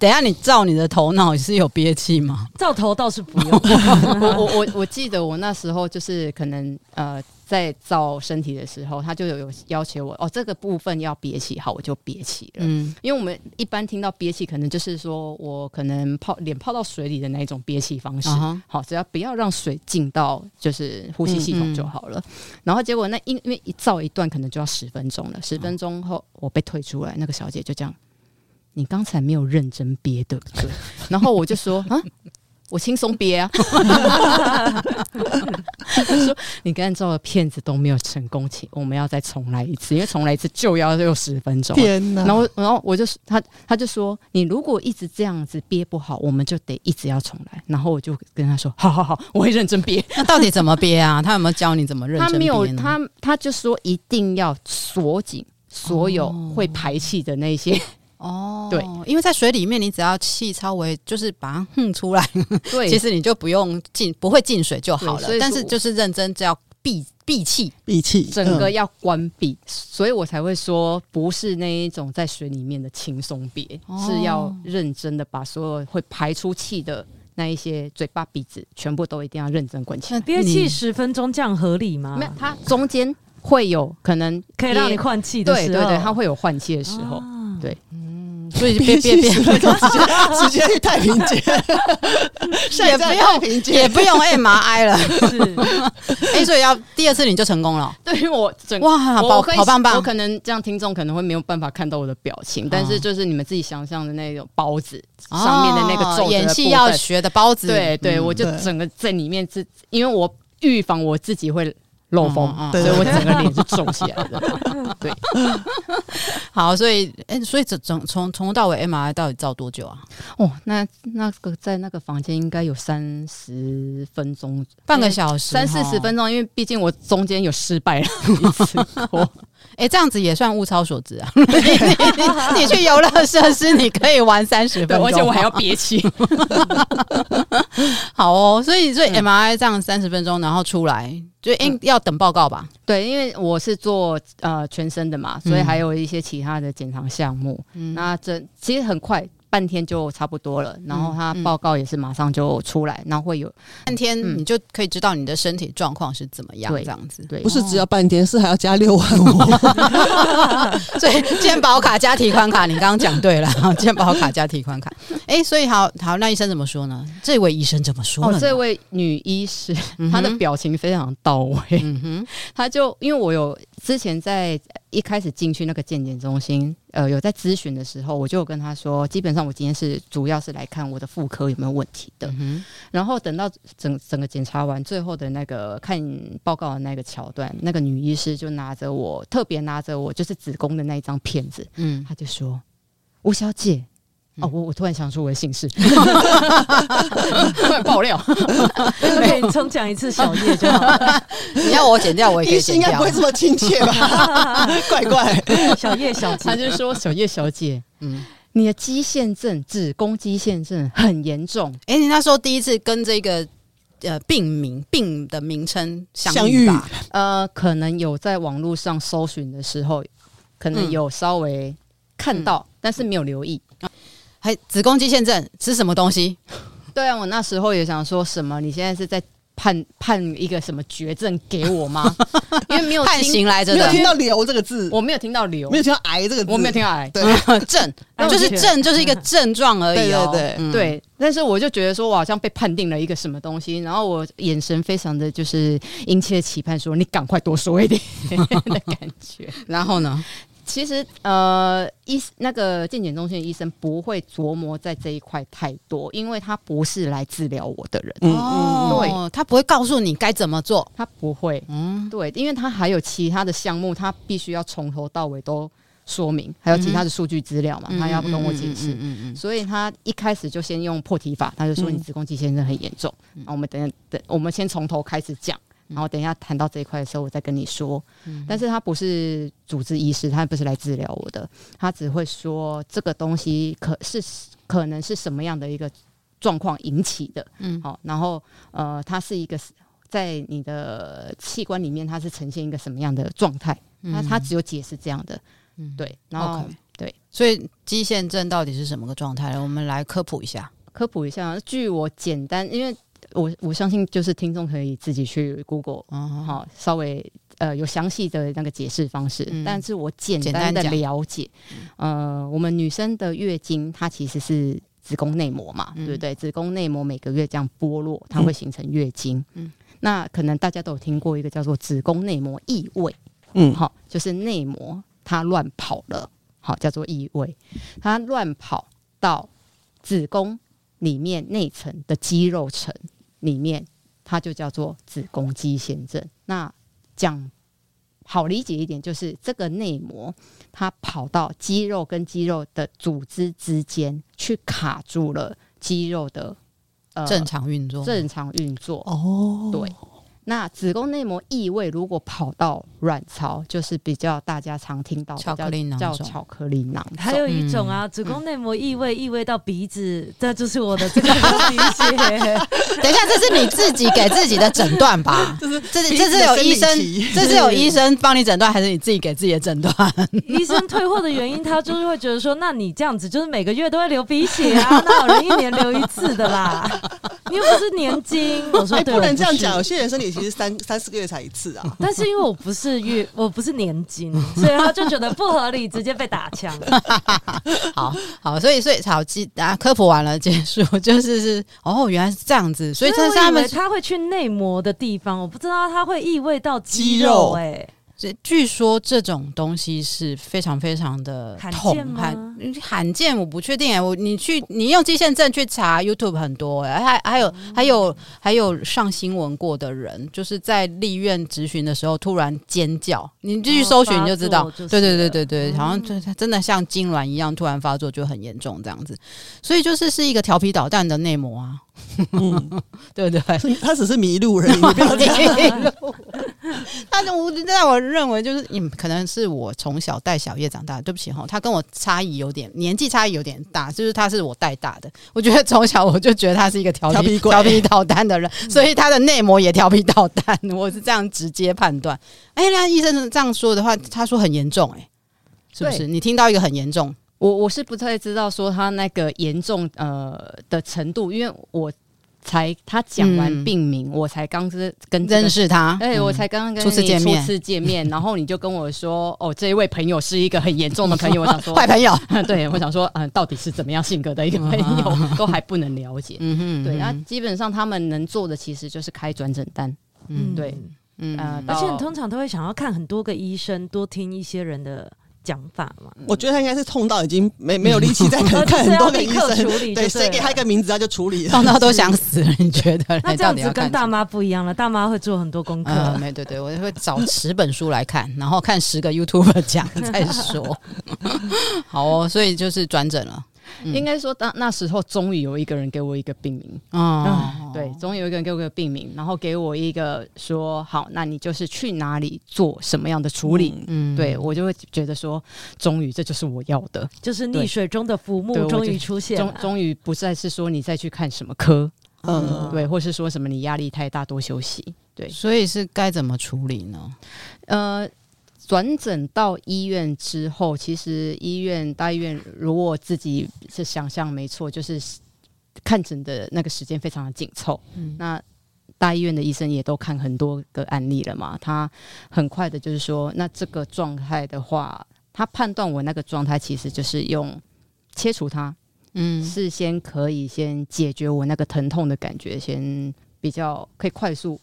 Speaker 1: 等一下你照你的头脑是有憋气吗？
Speaker 2: 照头倒是不用。
Speaker 4: 我我我我记得我那时候就是可能呃。在造身体的时候，他就有有要求我哦，这个部分要憋气，好，我就憋气了。嗯，因为我们一般听到憋气，可能就是说我可能泡脸泡到水里的那一种憋气方式。Uh-huh. 好，只要不要让水进到就是呼吸系统就好了。嗯嗯，然后结果那因因为一造一段可能就要十分钟了，十分钟后我被退出来，那个小姐就这样，你刚才没有认真憋，对不对？然后我就说啊。我轻松憋啊！他说：“你刚才照的片子都没有成功，请我们要再重来一次，因为重来一次就要六十分钟。”
Speaker 3: 天哪！
Speaker 4: 然后，然后我就他他就说：“你如果一直这样子憋不好，我们就得一直要重来。”然后我就跟他说：“好好好，我会认真憋。”
Speaker 1: 那到底怎么憋啊？他有没有教你怎么认真憋？
Speaker 4: 他没有，他他就说一定要锁紧所有会排气的那些。
Speaker 1: 哦，对，因为在水里面，你只要气稍微就是把它哼出来，对，其实你就不用进，不会进水就好了。但是就是认真，只要闭闭气，
Speaker 3: 闭气，
Speaker 4: 整个要关闭，所以我才会说，不是那一种在水里面的轻松憋，哦，是要认真的把所有会排出气的那一些嘴巴、鼻子，全部都一定要认真关起来。
Speaker 2: 憋气十分钟这样合理吗？
Speaker 4: 没有，它中间会有可能
Speaker 2: 可以让你换气的时候，
Speaker 4: 对对对，它会有换气的时候，哦，对。
Speaker 1: 所以别别别，
Speaker 3: 直接 去太平间，
Speaker 1: 也不用也不用 MRI 了。是，哎，所以要第二次你就成功了。
Speaker 4: 对于我整哇，好好棒棒。我可能这样听众可能会没有办法看到我的表情，但是就是你们自己想象的那种包子上面的那个皱，
Speaker 1: 演戏要学的包子。
Speaker 4: 对对，我就整个在里面，是因为我预防我自己会。漏风，嗯嗯、所以我整个脸是肿起来的。对，
Speaker 1: 好，所以，哎、欸，所以整整从从头到尾 MRI 到底照多久啊？
Speaker 4: 哦，那那个在那个房间应该有三十分钟，
Speaker 1: 半个小时，
Speaker 4: 三四十分钟，因为毕竟我中间有失败了一次。
Speaker 1: 哎、欸，这样子也算物超所值啊！你你你去游乐设施，你可以玩三十分钟，
Speaker 4: 而且我还要憋气。
Speaker 1: 好哦，所以所以 MRI 这样三十分钟，然后出来。就应要等报告吧？嗯、
Speaker 4: 对，因为我是做呃全身的嘛，所以还有一些其他的检查项目。嗯，那这其实很快。半天就差不多了，然后他报告也是马上就出来，然后会有
Speaker 1: 半天，你就可以知道你的身体状况是怎么样，这样子。
Speaker 3: 对，不是只要半天，是还要加六万五。
Speaker 1: 所以健保卡加提款卡，你刚刚讲对了，健保卡加提款卡。哎，所以好好，那医生怎么说呢？这位医生怎么说
Speaker 4: 哦，这位女医师，她的表情非常到位。嗯哼，她就因为我有之前在一开始进去那个健检中心，呃，有在咨询的时候，我就有跟他说，基本上我今天是主要是来看我的妇科有没有问题的。嗯、然后等到整整个检查完，最后的那个看报告的那个桥段，那个女医师就拿着我，特别拿着我就是子宫的那一张片子，嗯，她就说：“吴小姐。”哦，我我突然想出我的姓氏，快爆料，
Speaker 2: 可以重讲一次小叶就好。
Speaker 1: 你要我剪掉，我也可以剪掉，
Speaker 3: 应该不会这么亲切吧？怪怪，
Speaker 2: 小叶小姐，
Speaker 4: 他就说小叶小姐，嗯，你的肌腺症，子宫肌腺症很严重。
Speaker 1: 哎、欸，你那时候第一次跟这个呃病名病的名称相遇吧？
Speaker 4: 呃，可能有在网络上搜寻的时候，可能有稍微看到，嗯、但是没有留意。
Speaker 1: 还子宫肌腺症吃什么东西？
Speaker 4: 对啊，我那时候也想说什么？你现在是在判判一个什么绝症给我吗？因为没有
Speaker 1: 判刑来着，
Speaker 3: 没有听到“瘤”这个字，
Speaker 4: 我没有听到“瘤”，
Speaker 3: 没有听到“癌”这个字，
Speaker 4: 我没有听到“癌”。
Speaker 3: 对，
Speaker 1: 症 就是症，就是一个症状而已哦。
Speaker 4: 对对对，但是我就觉得说我好像被判定了一个什么东西，然后我眼神非常的就是殷切期盼，说你赶快多说一点的感觉。
Speaker 1: 然后呢？
Speaker 4: 其实，呃，医那个健检中心的医生不会琢磨在这一块太多，因为他不是来治疗我的人。
Speaker 1: 嗯嗯，对，他不会告诉你该怎么做，
Speaker 4: 他不会。嗯，对，因为他还有其他的项目，他必须要从头到尾都说明，还有其他的数据资料嘛，他要不跟我解释。嗯嗯，所以他一开始就先用破题法，他就说你子宫肌先生很严重。那我们等等，我们先从头开始讲。然后等一下谈到这一块的时候，我再跟你说。嗯、但是他不是主治医师，他不是来治疗我的，他只会说这个东西可是可能是什么样的一个状况引起的。嗯，好，然后呃，它是一个在你的器官里面，它是呈现一个什么样的状态？那他、嗯、只有解释这样的。嗯，对。然后 Okay 对，
Speaker 1: 所以肌腺症到底是什么个状态呢？我们来科普一下。
Speaker 4: 科普一下，据我简单，因为。我我相信，就是听众可以自己去 Google，好，稍微呃有详细的那个解释方式。嗯、但是我简单的了解，呃，我们女生的月经它其实是子宫内膜嘛，嗯、对不对？子宫内膜每个月这样剥落，它会形成月经。嗯，那可能大家都有听过一个叫做子宫内膜异位，嗯，好，就是内膜它乱跑了，好，叫做异位，它乱跑到子宫里面内层的肌肉层。里面它就叫做子宫肌腺症。那讲好理解一点，就是这个内膜它跑到肌肉跟肌肉的组织之间去卡住了肌肉的
Speaker 1: 呃正常运作，
Speaker 4: 正常运作哦，对。那子宫内膜异位如果跑到卵巢，就是比较大家常听到
Speaker 1: 巧克力囊
Speaker 4: 叫巧克力囊。
Speaker 2: 还有一种啊，子宫内膜异位异位到鼻子，这就是我的这个 理解。
Speaker 1: 等一下，这是你自己给自己的诊断吧？这是这是这是有医生，这是有医生帮你诊断，还是你自己给自己的诊断？
Speaker 2: 医生退货的原因，他就是会觉得说，那你这样子就是每个月都会流鼻血啊，那有人一年流一次的啦？你又不是年金，我说对，
Speaker 3: 不能这样讲，有些人生理。其实三三四个月才一次啊，
Speaker 2: 但是因为我不是月，我不是年金，所以他就觉得不合理，直接被打枪。
Speaker 1: 好好，所以所以好记啊，科普完了结束，就是是哦，原来是这样子，所以他他们
Speaker 2: 他会去内膜的地方，我不知道他会意味到肌肉哎、欸。
Speaker 1: 这据说这种东西是非常非常的痛，罕见吗？罕见，我不确定哎。我你去你用肌腺症去查 YouTube 很多哎，还还有、嗯、还有还有上新闻过的人，就是在立院质询的时候突然尖叫，你继续搜寻你就知道。哦、对对对对对，好像就真的像痉挛一样突然发作就很严重这样子，所以就是是一个调皮捣蛋的内膜啊。嗯，对对，
Speaker 3: 他只是迷路而已。他
Speaker 1: 我在我认为就是，嗯，可能是我从小带小叶长大。对不起哈，他跟我差异有点年纪差异有点大，就是他是我带大的。我觉得从小我就觉得他是一个调皮调皮捣蛋的人，所以他的内膜也调皮捣蛋。我是这样直接判断。哎，那医生这样说的话，他说很严重，哎，是不是？你听到一个很严重。
Speaker 4: 我我是不太知道说他那个严重呃的程度，因为我才他讲完病名，嗯、我才刚是跟、这个、
Speaker 1: 认识他，
Speaker 4: 哎，我才刚刚跟初次见面，初次见面，然后你就跟我说，哦，这一位朋友是一个很严重的朋友，我想说
Speaker 1: 坏朋友，
Speaker 4: 对，我想说，嗯，到底是怎么样性格的一个朋友，都还不能了解，嗯哼，对，那基本上他们能做的其实就是开转诊单，嗯，对。
Speaker 2: 嗯，呃、而且你通常都会想要看很多个医生，多听一些人的。想法嘛，
Speaker 3: 我觉得他应该是痛到已经没没有力气再 看很多个医生，对，谁给他一个名字他就处理了，
Speaker 1: 痛到都想死了。你觉得？
Speaker 2: 那这样子跟大妈不一样了，大妈会做很多功课。
Speaker 1: 没、呃、对对，我会找十本书来看，然后看十个 YouTube 讲再说。好哦，所以就是转诊了。
Speaker 4: 嗯、应该说，当那时候终于有一个人给我一个病名。
Speaker 1: 哦、
Speaker 4: 嗯，对，终于有一个人给我一个病名，然后给我一个说好，那你就是去哪里做什么样的处理，嗯，对我就会觉得说，终于这就是我要的，
Speaker 2: 就是溺水中的浮木终于出现，
Speaker 4: 终终于不再是说你再去看什么科，嗯，对，或是说什么你压力太大多休息，对，
Speaker 1: 所以是该怎么处理呢？
Speaker 4: 呃。转诊到医院之后，其实医院大医院，如果自己是想象没错，就是看诊的那个时间非常的紧凑。嗯，那大医院的医生也都看很多个案例了嘛，他很快的就是说，那这个状态的话，他判断我那个状态其实就是用切除它，嗯，事先可以先解决我那个疼痛的感觉，先比较可以快速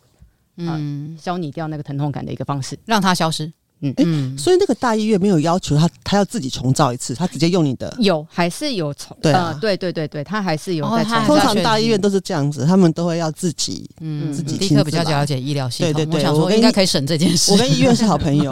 Speaker 4: 嗯消弭掉那个疼痛感的一个方式，
Speaker 1: 让它消失。
Speaker 3: 嗯，欸、所以那个大医院没有要求他，他要自己重造一次，他直接用你的。
Speaker 4: 有还是有重？对、啊呃、对对对对，他还是有在重。
Speaker 3: 通常大医院都是这样子，他们都会要自己，嗯，自己。
Speaker 1: 立刻比较了解医疗系统，对对对，我想说应该可以省这件事。
Speaker 3: 我跟医院是好朋友。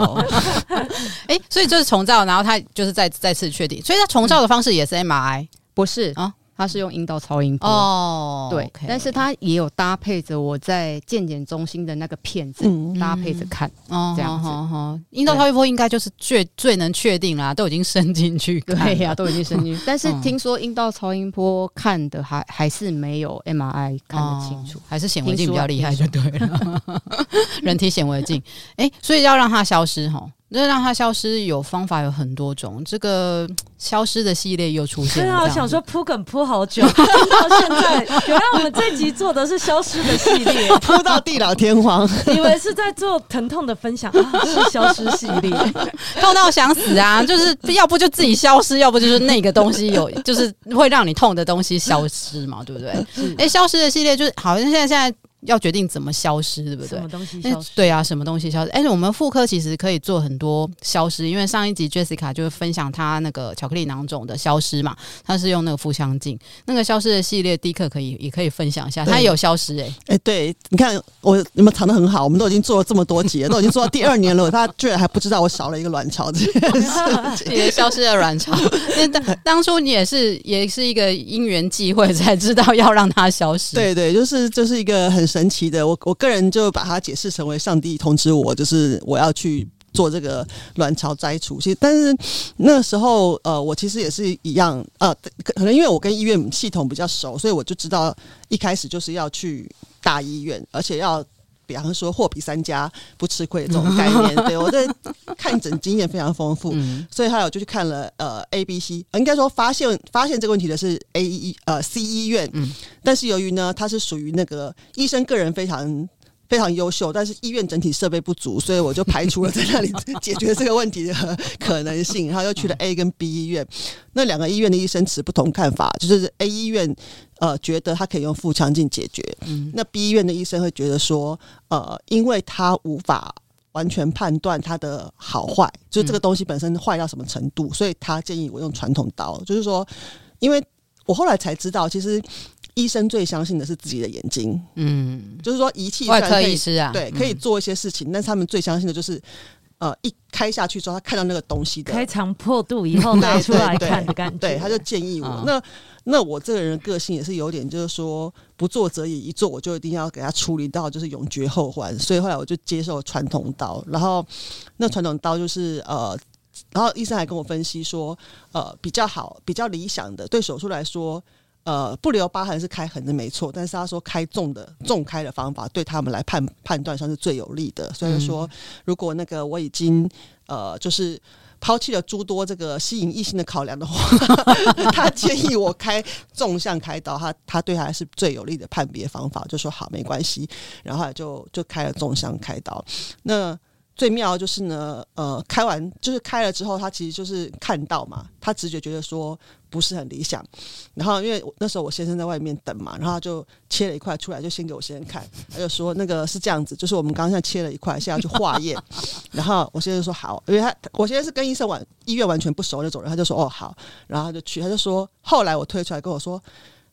Speaker 1: 哎、欸，所以就是重造，然后他就是再再次确定，所以他重造的方式也是 MRI，、嗯、
Speaker 4: 不是啊？它是用阴道超音波。哦，对，okay、但是它也有搭配着我在健检中心的那个片子、嗯、搭配着看哦，这样子。
Speaker 1: 阴道超音波应该就是最最能确定啦，都已经伸进去，
Speaker 4: 对呀、啊，都已经伸进去。但是听说阴道超音波看的还还是没有 MRI 看得清楚，
Speaker 1: 哦、还是显微镜比较厉害就对了。人体显微镜，哎、欸，所以要让它消失哈。那让它消失有方法有很多种，这个消失的系列又出现了。对啊，
Speaker 2: 我想说铺梗铺好久，到现在原来我们这集做的是消失的系列，
Speaker 3: 铺到地老天荒，
Speaker 2: 以为是在做疼痛的分享啊，是消失系列，
Speaker 1: 痛到想死啊！就是要不就自己消失，要不就是那个东西有，就是会让你痛的东西消失嘛，对不对？哎、欸，消失的系列就是好像现在现在。要决定怎么消失，对不对？
Speaker 2: 什么东西消失？
Speaker 1: 对啊，什么东西消失？哎，我们妇科其实可以做很多消失，因为上一集 Jessica 就分享她那个巧克力囊肿的消失嘛，她是用那个腹腔镜，那个消失的系列，第一课可以也可以分享一下，它也有消失哎、欸、
Speaker 3: 哎，对，你看我你们藏的很好，我们都已经做了这么多集了，都已经做到第二年了，他居然还不知道我少了一个卵巢这件事情，
Speaker 1: 消失了卵巢，因为当当初你也是也是一个因缘际会才知道要让它消失，
Speaker 3: 对对，就是就是一个很。神奇的，我我个人就把它解释成为上帝通知我，就是我要去做这个卵巢摘除。其实，但是那时候，呃，我其实也是一样，呃，可能因为我跟医院系统比较熟，所以我就知道一开始就是要去大医院，而且要。比方说货比三家不吃亏这种概念，对我的看诊经验非常丰富，所以后来我就去看了呃 A、B、C，应该说发现发现这个问题的是 A 医呃 C 医院，但是由于呢它是属于那个医生个人非常。非常优秀，但是医院整体设备不足，所以我就排除了在那里 解决这个问题的可能性，然后又去了 A 跟 B 医院。那两个医院的医生持不同看法，就是 A 医院呃觉得他可以用腹腔镜解决，嗯，那 B 医院的医生会觉得说，呃，因为他无法完全判断它的好坏，就是这个东西本身坏到什么程度，所以他建议我用传统刀。就是说，因为我后来才知道，其实。医生最相信的是自己的眼睛，嗯，就是说仪器外科医师啊，对，可以做一些事情，嗯、但是他们最相信的就是，呃，一开下去之后，他看到那个东西的
Speaker 2: 开肠破肚以后 拿出来看的感
Speaker 3: 觉，对，他就建议我。哦、那那我这个人的个性也是有点，就是说不做则已，一做我就一定要给他处理到就是永绝后患，所以后来我就接受传统刀，然后那传统刀就是呃，然后医生还跟我分析说，呃，比较好，比较理想的，对手术来说。呃，不留疤痕是开痕的没错，但是他说开纵的纵开的方法对他们来判判断上是最有利的。所以说，如果那个我已经呃就是抛弃了诸多这个吸引异性的考量的话，他建议我开纵向开刀，他他对他是最有利的判别方法，就说好没关系，然后就就开了纵向开刀。那最妙就是呢，呃，开完就是开了之后，他其实就是看到嘛，他直觉觉得说不是很理想。然后因为那时候我先生在外面等嘛，然后他就切了一块出来，就先给我先生看，他就说那个是这样子，就是我们刚刚现在切了一块，现在要去化验。然后我先生说好，因为他我现在是跟医生完医院完全不熟那种人，他就说哦好，然后他就去，他就说后来我推出来跟我说，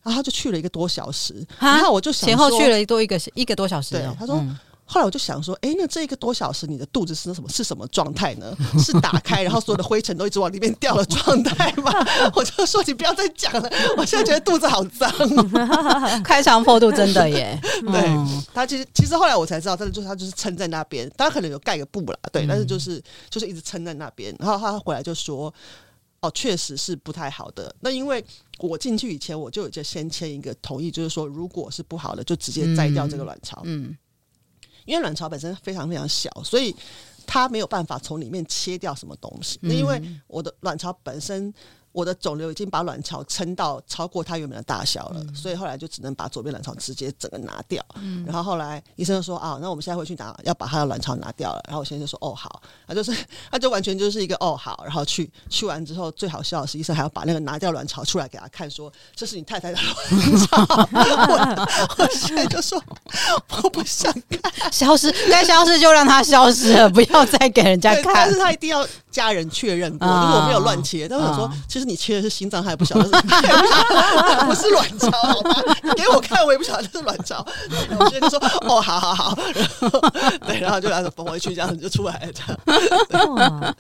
Speaker 3: 然后他就去了一个多小时，然后我就想
Speaker 1: 前后去了多一个一个多小时，
Speaker 3: 对，他说。嗯后来我就想说，哎、欸，那这一个多小时，你的肚子是什么是什么状态呢？是打开，然后所有的灰尘都一直往里面掉的状态吗？我就说你不要再讲了，我现在觉得肚子好脏。
Speaker 1: 开肠破肚真的耶，
Speaker 3: 对他其实其实后来我才知道，真的就是他就是撑在那边，当然可能有盖个布啦，对，但是就是就是一直撑在那边。然后他回来就说，哦，确实是不太好的。那因为我进去以前，我就有就先签一个同意，就是说如果是不好的，就直接摘掉这个卵巢。嗯。嗯因为卵巢本身非常非常小，所以它没有办法从里面切掉什么东西。那因为我的卵巢本身。我的肿瘤已经把卵巢撑到超过它原本的大小了，嗯、所以后来就只能把左边卵巢直接整个拿掉。嗯、然后后来医生就说啊，那我们现在回去拿，要把他的卵巢拿掉了。然后我先生就说哦好，他就是 他就完全就是一个哦好，然后去去完之后，最好笑的是医生还要把那个拿掉卵巢出来给他看，说这是你太太的卵巢。我 我现在就说我不想看，
Speaker 1: 消失该消失就让它消失了，不要再给人家看。
Speaker 3: 但是他一定要家人确认过，如果我没有乱切。但是我说其实。你切的是心脏，他也不晓得是，不是卵巢，好吗？你给我看，我也不晓得这是卵巢。我觉得说，哦，好好好，然后对，然后就让他缝回去，这样子就出来了。这样哇，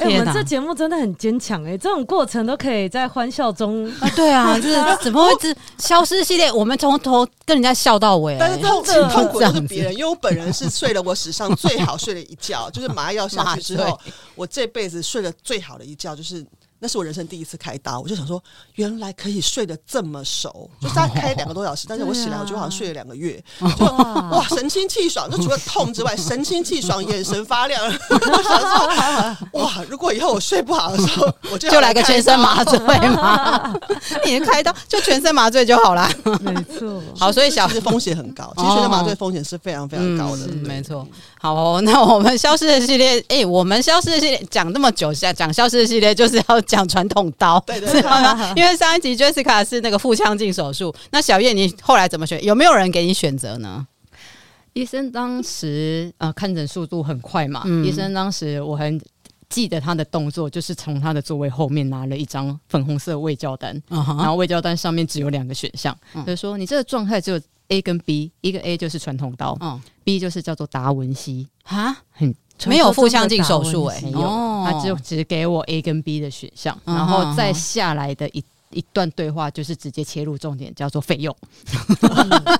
Speaker 2: 哎、欸，我们这节目真的很坚强哎，这种过程都可以在欢笑中
Speaker 1: 啊。对啊，就是怎么会是消失系列？我们从头跟人家笑到尾，
Speaker 3: 但是痛痛苦的是别人，因为我本人是睡了我史上最好睡的一觉，就是麻药下去之后，我这辈子睡得最好的一觉就是。那是我人生第一次开刀，我就想说，原来可以睡得这么熟，就大概开两个多小时，但是我醒来我就好像睡了两个月，就哇神清气爽，就除了痛之外，神清气爽，眼神发亮。我想说，哇，如果以后我睡不好的时候，我就
Speaker 1: 就来个全身麻醉嘛，你开刀就全身麻醉就好了，
Speaker 2: 没错。
Speaker 1: 好，所以小
Speaker 3: 其实风险很高，其实全身麻醉风险是非常非常高的，
Speaker 1: 没错。好，那我们消失的系列，哎，我们消失的系列讲这么久，讲讲消失的系列就是要。讲传统刀，对对，对，因为上一集 Jessica 是那个腹腔镜手术，那小叶你后来怎么选？有没有人给你选择呢？
Speaker 4: 医生当时呃看诊速度很快嘛，嗯、医生当时我很记得他的动作，就是从他的座位后面拿了一张粉红色胃胶单，嗯、然后胃胶单上面只有两个选项，嗯、就是说你这个状态只有 A 跟 B，一个 A 就是传统刀，嗯，B 就是叫做达文西
Speaker 1: 啊，很。没有腹腔镜手术哎，
Speaker 4: 没有，他就只给我 A 跟 B 的选项，然后再下来的一。一段对话就是直接切入重点，叫做费用。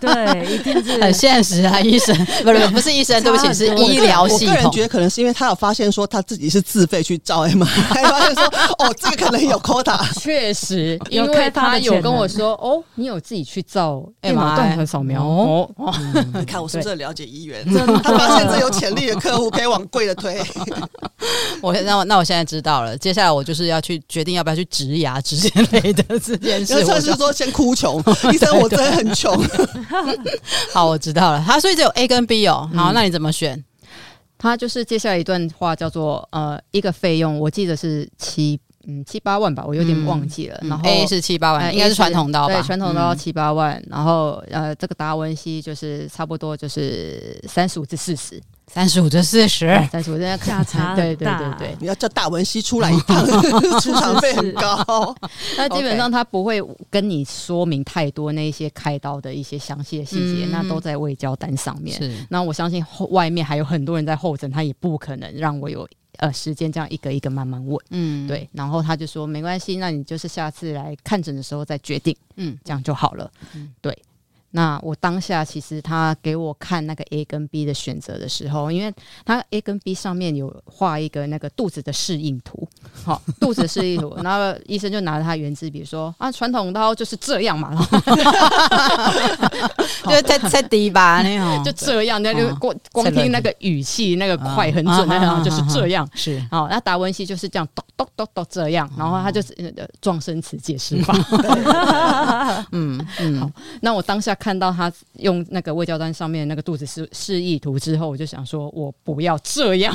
Speaker 2: 对，一定是
Speaker 1: 很现实啊，医生不是不是医生，对不起，是医疗系统。
Speaker 3: 我个人觉得可能是因为他有发现说他自己是自费去照 M，还 发现说哦，这个可能有 quota。
Speaker 4: 确实，因为他有跟我说哦，你有自己去照 M 断层扫描哦。
Speaker 3: 你看我是不是很了解医院？他发现这有潜力的客户可以往贵的推。
Speaker 1: 我那我那我现在知道了，接下来我就是要去决定要不要去植牙之类的。这件事，
Speaker 3: 我是说先哭穷，医生我真的很穷。
Speaker 1: 好，我知道了。他所以只有 A 跟 B 哦。好，那你怎么选？
Speaker 4: 他就是接下来一段话叫做呃一个费用，我记得是七嗯七八万吧，我有点忘记了。然后
Speaker 1: A 是七八万，应该是传统刀吧？
Speaker 4: 对，传统刀七八万。然后呃这个达文西就是差不多就是三十五至四十。
Speaker 1: 三十五至四十，
Speaker 4: 三十五在价差，对对对对，
Speaker 3: 你要叫大文西出来一趟，出场费很高。
Speaker 4: 那基本上他不会跟你说明太多那些开刀的一些详细的细节，那都在未交单上面。是，那我相信后外面还有很多人在候诊，他也不可能让我有呃时间这样一个一个慢慢问。嗯，对。然后他就说没关系，那你就是下次来看诊的时候再决定。嗯，这样就好了。嗯，对。那我当下其实他给我看那个 A 跟 B 的选择的时候，因为他 A 跟 B 上面有画一个那个肚子的适应图，好，肚子的适应图，然后医生就拿着他原子笔说啊，传统刀就是这样嘛，
Speaker 1: 就在在低吧，那种。
Speaker 4: 就这样，那就光光听那个语气，那个快很准，然后就是这样，是。好，那达文西就是这样，咚咚咚咚这样，然后他就是撞声词解释法，嗯嗯，好，那我当下。看到他用那个胃胶端上面那个肚子示示意图之后，我就想说，我不要这样，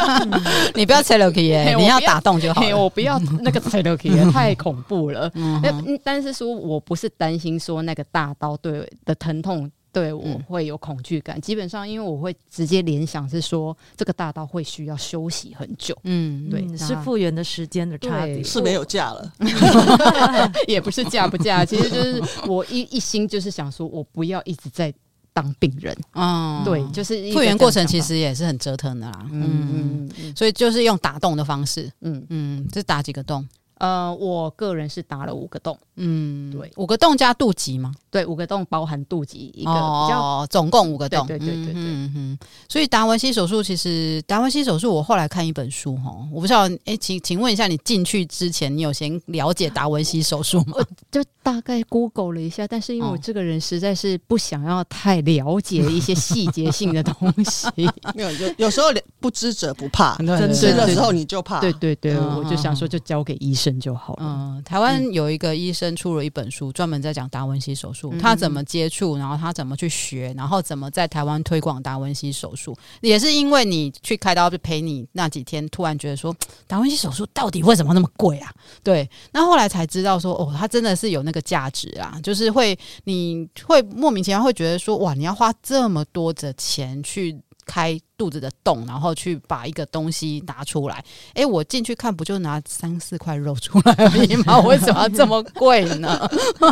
Speaker 1: 你不要切 look 耶，你要打洞就好。
Speaker 4: 我不要那个切 look 太恐怖了。嗯，但是说我不是担心说那个大刀对的疼痛。对，我会有恐惧感，嗯、基本上因为我会直接联想是说这个大刀会需要休息很久，
Speaker 2: 嗯，对，是复原的时间的差别，
Speaker 3: 是没有假了，
Speaker 4: 也不是假不假，其实就是我一一心就是想说我不要一直在当病人，嗯，对，就是
Speaker 1: 复原过程其实也是很折腾的啦，嗯嗯，嗯，所以就是用打洞的方式，嗯。嗯，就打几个洞？
Speaker 4: 呃，我个人是打了五个洞，
Speaker 1: 嗯，对，五个洞加肚脐吗？
Speaker 4: 对，五个洞包含肚脐一个，比较
Speaker 1: 哦，总共五个洞，
Speaker 4: 对对对对对，嗯
Speaker 1: 哼。所以达文西手术其实达文西手术，我后来看一本书哈，我不知道，哎，请请问一下，你进去之前，你有先了解达文西手术吗？
Speaker 4: 我就大概 Google 了一下，但是因为我这个人实在是不想要太了解一些细节性的东西，
Speaker 3: 没有，有有时候不知者不怕，
Speaker 1: 真的
Speaker 3: 的时候你就怕，
Speaker 4: 对对对，我就想说就交给医生。就好了。
Speaker 1: 嗯，台湾有一个医生出了一本书，专门在讲达文西手术，他怎么接触，然后他怎么去学，然后怎么在台湾推广达文西手术。也是因为你去开刀就陪你那几天，突然觉得说 达文西手术到底为什么那么贵啊？对，那后来才知道说哦，他真的是有那个价值啊，就是会你会莫名其妙会觉得说哇，你要花这么多的钱去开。肚子的洞，然后去把一个东西拿出来。哎、欸，我进去看，不就拿三四块肉出来而已吗？为什么要这么贵呢？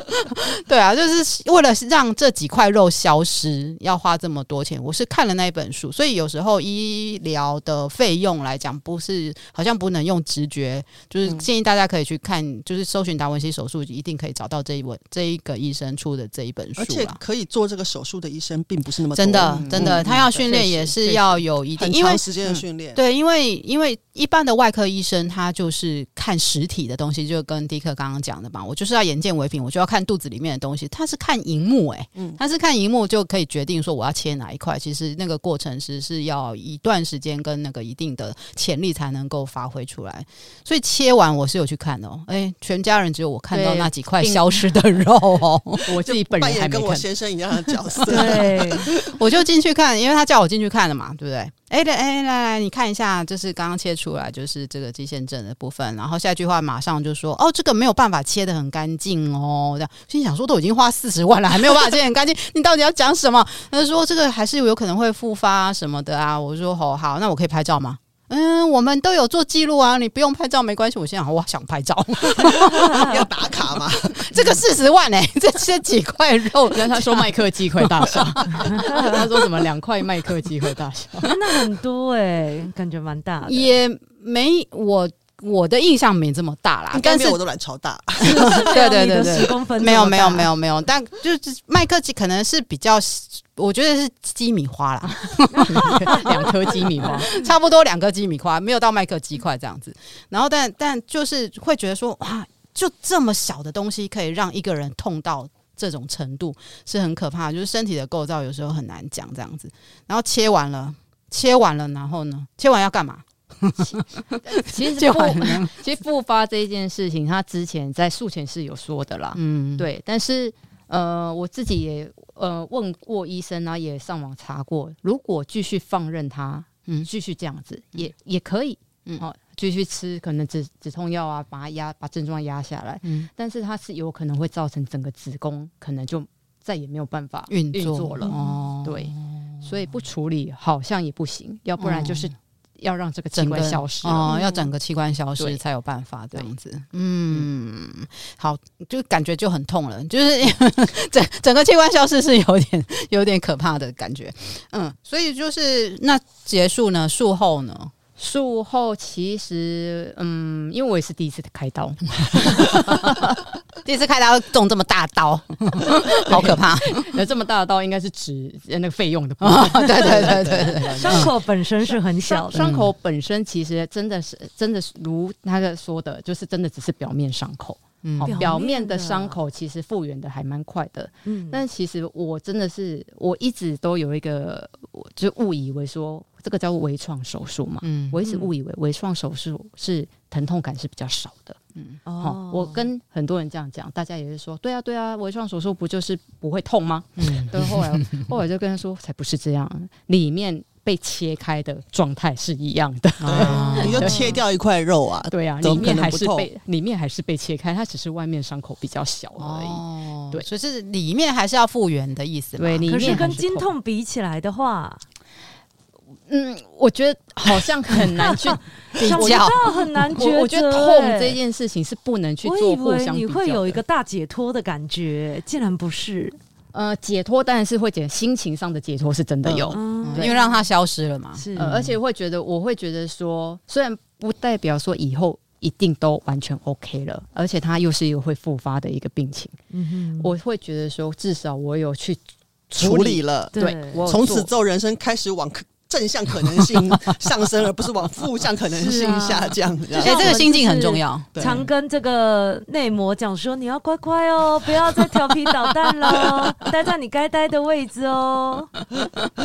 Speaker 1: 对啊，就是为了让这几块肉消失，要花这么多钱。我是看了那一本书，所以有时候医疗的费用来讲，不是好像不能用直觉，就是建议大家可以去看，就是搜寻达文西手术，一定可以找到这一本这一个医生出的这一本书。
Speaker 3: 而且可以做这个手术的医生并不是那么多
Speaker 1: 真的，真的，他要训练也是要。有一定，因为
Speaker 3: 时间的训练，
Speaker 1: 对，因为因为一般的外科医生他就是看实体的东西，就跟迪克刚刚讲的嘛，我就是要眼见为凭，我就要看肚子里面的东西。他是看荧幕，哎，嗯，他是看荧幕就可以决定说我要切哪一块。其实那个过程是是要一段时间跟那个一定的潜力才能够发挥出来。所以切完我是有去看的哦，哎，全家人只有我看到那几块消失的肉哦
Speaker 4: 我自己本人还
Speaker 3: 跟我先生一样的角色，
Speaker 1: 对，我就进去看，因为他叫我进去看了嘛，对。对不对？哎，对，哎，来来，你看一下，就是刚刚切出来，就是这个肌腺症的部分。然后下一句话马上就说：“哦，这个没有办法切的很干净哦。”这样心想说：“都已经花四十万了，还没有办法切很干净，你到底要讲什么？”他说：“这个还是有可能会复发什么的啊。”我说：“好好，那我可以拍照吗？”嗯，我们都有做记录啊，你不用拍照没关系。我现在我想拍照，
Speaker 3: 要打卡吗？
Speaker 1: 这个四十万哎、欸，这是几块肉，
Speaker 4: 跟他说麦克鸡块大小，他说什么两块麦克鸡块大小，
Speaker 2: 那很多哎、欸，感觉蛮大的，
Speaker 1: 也没我。我的印象没这么大啦，
Speaker 3: 但是我的卵巢大，
Speaker 1: 对对对对，十公分没有没有没有没有，但就是麦克鸡可能是比较，我觉得是鸡米花啦，
Speaker 4: 两颗鸡米花，
Speaker 1: 差不多两颗鸡米花，没有到麦克鸡块这样子。然后但但就是会觉得说，哇，就这么小的东西可以让一个人痛到这种程度，是很可怕。就是身体的构造有时候很难讲这样子。然后切完了，切完了，然后呢？切完要干嘛？
Speaker 4: 其实复，其实复发这一件事情，他之前在术前是有说的啦，嗯，对。但是呃，我自己也呃问过医生啊，也上网查过，如果继续放任他，嗯，继续这样子也也可以，嗯，好，继续吃可能止止痛药啊，把它压把症状压下来，嗯，但是它是有可能会造成整个子宫可能就再也没有办法运作了，哦，对，所以不处理好像也不行，要不然就是。要让这个器官消失
Speaker 1: 哦，嗯、要整个器官消失才有办法这样子。嗯，好，就感觉就很痛了，就是整整个器官消失是有点有点可怕的感觉。嗯，所以就是那结束呢？术后呢？
Speaker 4: 术后其实，嗯，因为我也是第一次开刀，
Speaker 1: 第一次开刀动这么大刀，好可怕！
Speaker 4: 那这么大的刀，应该是指那个费用的。
Speaker 1: 对对对对对，
Speaker 2: 伤口本身是很小的，
Speaker 4: 伤口本身其实真的是真的是如那个说的，就是真的只是表面伤口。嗯，表面的伤口其实复原的还蛮快的。嗯，但其实我真的是我一直都有一个，就误以为说这个叫微创手术嘛。
Speaker 1: 嗯，
Speaker 4: 我一直误以为微创手术是疼痛感是比较少的。嗯，哦，我跟很多人这样讲，大家也是说，对啊，对啊，微创手术不就是不会痛吗？嗯，但后来后来就跟他说，才不是这样，里面。被切开的状态是一样的，
Speaker 3: 对，你就切掉一块肉啊，
Speaker 4: 对啊，里面还是被里面还是被切开，它只是外面伤口比较小而已，哦、对，
Speaker 1: 所以是里面还是要复原的意思。
Speaker 4: 对，里面
Speaker 2: 可是跟经痛比起来的话，
Speaker 4: 嗯，我觉得好像很难去 比较，
Speaker 2: 很难觉得。
Speaker 4: 我觉得痛这件事情是不能去做互相比较，
Speaker 2: 你会有一个大解脱的感觉，竟然不是。
Speaker 4: 呃，解脱当然是会解，心情上的解脱是真的有，
Speaker 1: 嗯、因为让它消失了嘛。
Speaker 4: 是，呃，而且会觉得，我会觉得说，虽然不代表说以后一定都完全 OK 了，而且它又是一个会复发的一个病情。嗯哼，我会觉得说，至少我有去处理，
Speaker 3: 处理了，
Speaker 4: 对，我
Speaker 3: 从此之后人生开始往。正向可能性 上升，而不是往负向可能性下降。哎、啊，
Speaker 1: 这个心境很重要。
Speaker 2: 常跟这个内膜讲说，你要乖乖哦，不要再调皮捣蛋了，待在你该待的位置哦。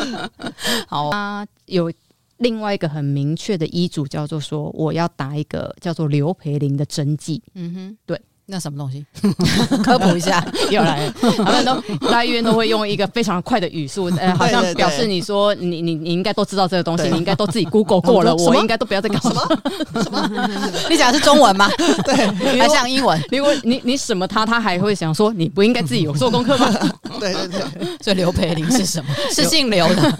Speaker 4: 好，啊有另外一个很明确的医嘱，叫做说我要打一个叫做刘培林的针剂。嗯哼，对。
Speaker 1: 那什么东西？科普一下，
Speaker 4: 又来了。他们都来医院都会用一个非常快的语速，呃，好像表示你说你你你应该都知道这个东西，你应该都自己 Google 过了，我应该都不要再搞什么
Speaker 3: 什么。
Speaker 1: 你讲的是中文吗？
Speaker 3: 对，
Speaker 1: 还像英文。
Speaker 4: 如果你你什么他，他还会想说你不应该自己有做功课吗？
Speaker 3: 对对对。
Speaker 1: 所以刘培林是什么？是姓刘的。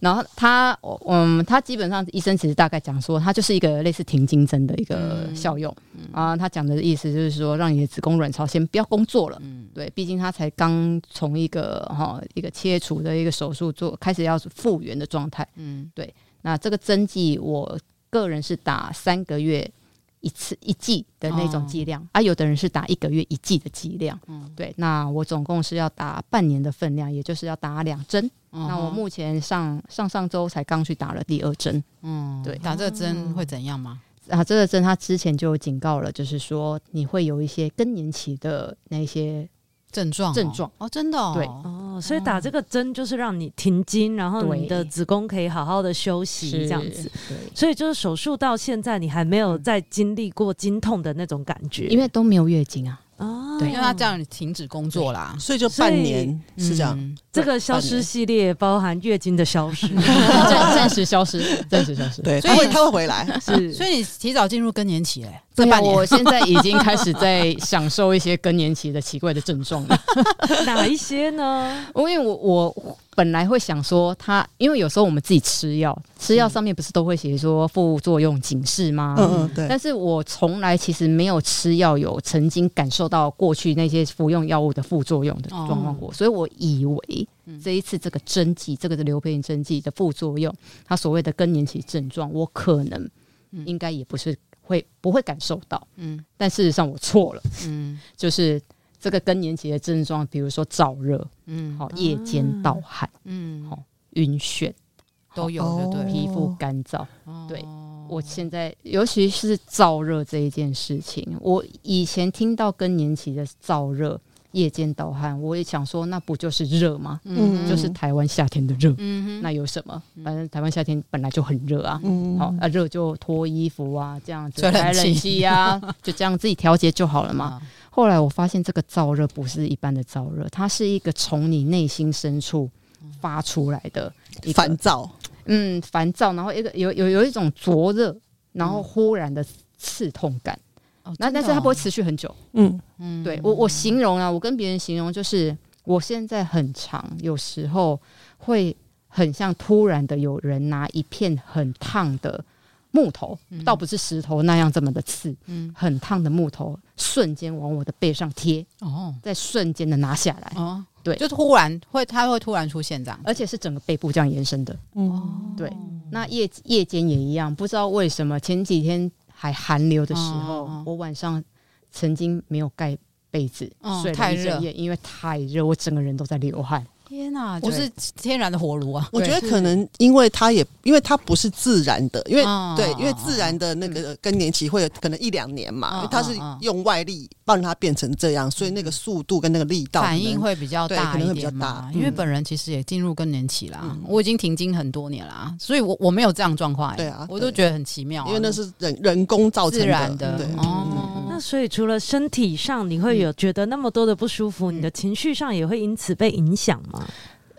Speaker 4: 然后他嗯，他基本上医生其实大概讲说，他就是一个类似停经针的一个效用啊，他。讲的意思就是说，让你的子宫卵巢先不要工作了。嗯，对，毕竟他才刚从一个哈一个切除的一个手术做开始要复原的状态。嗯，对。那这个针剂，我个人是打三个月一次一剂的那种剂量，哦、啊，有的人是打一个月一剂的剂量。嗯，对。那我总共是要打半年的分量，也就是要打两针。嗯、那我目前上上上周才刚去打了第二针。嗯，对。
Speaker 1: 打这个针会怎样吗？
Speaker 4: 啊，这个针他之前就有警告了，就是说你会有一些更年期的那些
Speaker 1: 症状
Speaker 4: 症状。
Speaker 1: 哦，真的
Speaker 4: 对。
Speaker 2: 哦，所以打这个针就是让你停经，然后你的子宫可以好好的休息这样子。所以就是手术到现在你还没有再经历过经痛的那种感觉，
Speaker 4: 因为都没有月经啊。
Speaker 1: 哦，对，因为他这样停止工作啦，
Speaker 3: 所以就半年是这样。
Speaker 2: 这个消失系列包含月经的消失，
Speaker 4: 暂暂时消失，暂时消失。
Speaker 3: 对，所以他会回来。
Speaker 1: 是，所以你提早进入更年期嘞。
Speaker 4: 这半年，我现在已经开始在享受一些更年期的奇怪的症状了。
Speaker 2: 哪一些呢？
Speaker 4: 因为我我本来会想说，他因为有时候我们自己吃药，吃药上面不是都会写说副作用警示吗？嗯嗯，对。但是我从来其实没有吃药有曾经感受到过去那些服用药物的副作用的状况过，所以我以为这一次这个针剂，这个的流变针剂的副作用，它所谓的更年期症状，我可能应该也不是。会不会感受到？嗯，但事实上我错了。嗯，就是这个更年期的症状，比如说燥热，嗯，好，夜间盗汗，嗯，好，晕眩
Speaker 1: 都有，对，
Speaker 4: 皮肤干燥。对，我现在尤其是燥热这一件事情，我以前听到更年期的燥热。夜间盗汗，我也想说，那不就是热吗？嗯，就是台湾夏天的热。嗯，那有什么？反正台湾夏天本来就很热啊。嗯，好，啊热就脱衣服啊，这样子开冷气啊，就这样自己调节就好了嘛。后来我发现这个燥热不是一般的燥热，它是一个从你内心深处发出来的
Speaker 3: 烦躁。
Speaker 4: 嗯，烦躁，然后一个有有有一种灼热，然后忽然的刺痛感。那但是它不会持续很久，嗯。嗯，对我我形容啊，我跟别人形容就是，我现在很长，有时候会很像突然的有人拿一片很烫的木头，倒不是石头那样这么的刺，嗯，很烫的木头瞬间往我的背上贴，哦，再瞬间的拿下来，哦，对，
Speaker 1: 就突然会它会突然出现这样，
Speaker 4: 而且是整个背部这样延伸的，哦，对，那夜夜间也一样，不知道为什么前几天。还寒流的时候，哦哦、我晚上曾经没有盖被子、
Speaker 1: 嗯
Speaker 4: 睡了
Speaker 1: 太热
Speaker 4: 一整夜，因为太热，我整个人都在流汗。
Speaker 1: 天哪，
Speaker 4: 对。
Speaker 1: 就是天然的火炉啊！
Speaker 3: 我觉得可能因为它也因为它不是自然的，因为、
Speaker 1: 哦
Speaker 3: 对，因为自然的那个更年期会有可能一两年嘛，
Speaker 1: 嗯
Speaker 3: 因为它是用外力帮它变成这样，所以那个速度跟那个力道
Speaker 1: 反应会比较大
Speaker 3: 可能会比较
Speaker 1: 点嘛
Speaker 3: 大，
Speaker 1: 因为
Speaker 3: 嗯
Speaker 1: 本人其实也进入更年期啦，我已经停经很多年啦，所以我我没有这样状况欸，
Speaker 3: 对啊
Speaker 1: 我都觉得很奇妙啊，
Speaker 3: 因为那是人人工造成
Speaker 1: 自然的
Speaker 3: 对。
Speaker 1: 哦。
Speaker 2: 那所以除了身体上你会有觉得那么多的不舒服，你的情绪上也会因此被影响吗？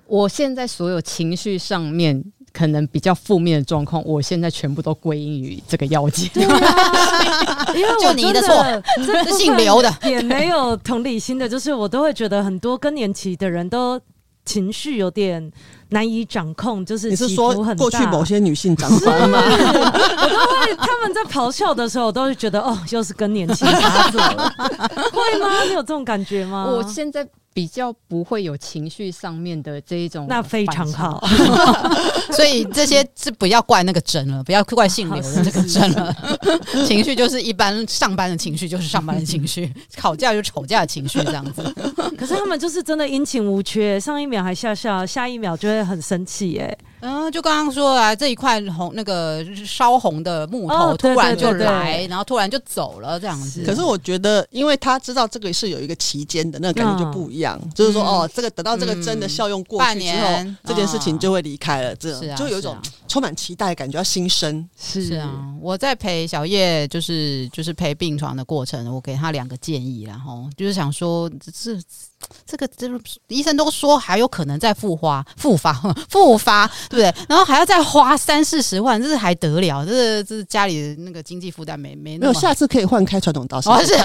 Speaker 4: 我现在所有情绪上面可能比较负面的状况，我现在全部都归因于这个药剂。
Speaker 2: 对啊，因为
Speaker 1: 就你的
Speaker 2: 错这，
Speaker 1: 是姓刘的，
Speaker 2: 也没有同理心的，就是我都会觉得很多更年期的人都情绪有点难以掌控，就是
Speaker 3: 你是。说过去某些女性长官吗？
Speaker 2: 我都会他们在咆哮的时候，我都会觉得哦，又是更年期发作了，会吗？你有这种感觉吗？
Speaker 4: 我现在比较不会有情绪上面的这一种，
Speaker 2: 那非常好。
Speaker 1: 所以这些是不要怪那个针了，不要怪姓刘的这个针了。情绪就是一般上班的情绪，就是上班的情绪；吵架就是吵架的情绪，这样子。
Speaker 2: 可是他们就是真的阴晴无缺，上一秒还笑笑，下一秒就会很生气耶。
Speaker 1: 嗯，就刚刚说啊，这一块红那个烧红的木头
Speaker 2: 哦
Speaker 1: 突然就
Speaker 2: 对对对
Speaker 1: 来，然后突然就走了，这样子。
Speaker 3: 可是我觉得，因为他知道这个是有一个期间的，那个感觉就不一样。就是说，
Speaker 1: 嗯
Speaker 3: 哦，这个等到这个针的效用过
Speaker 1: 半
Speaker 3: 去之后，
Speaker 1: 年。
Speaker 3: 这件事情就会离开了，这样
Speaker 1: 是啊，
Speaker 3: 就有一
Speaker 1: 种
Speaker 3: 充满期待的感觉，要新生。
Speaker 2: 是。
Speaker 1: 是啊，我在陪小叶，就是就是陪病床的过程，我给他两个建议，然后就是想说，这这个这个医生都说还有可能再复发、复发、复发，对不对？然后还要再花三四十万，这是还得了？这是这是家里的那个经济负担没没
Speaker 3: 没有，
Speaker 1: 那么
Speaker 3: 下次可以换开传统刀。
Speaker 1: 哦是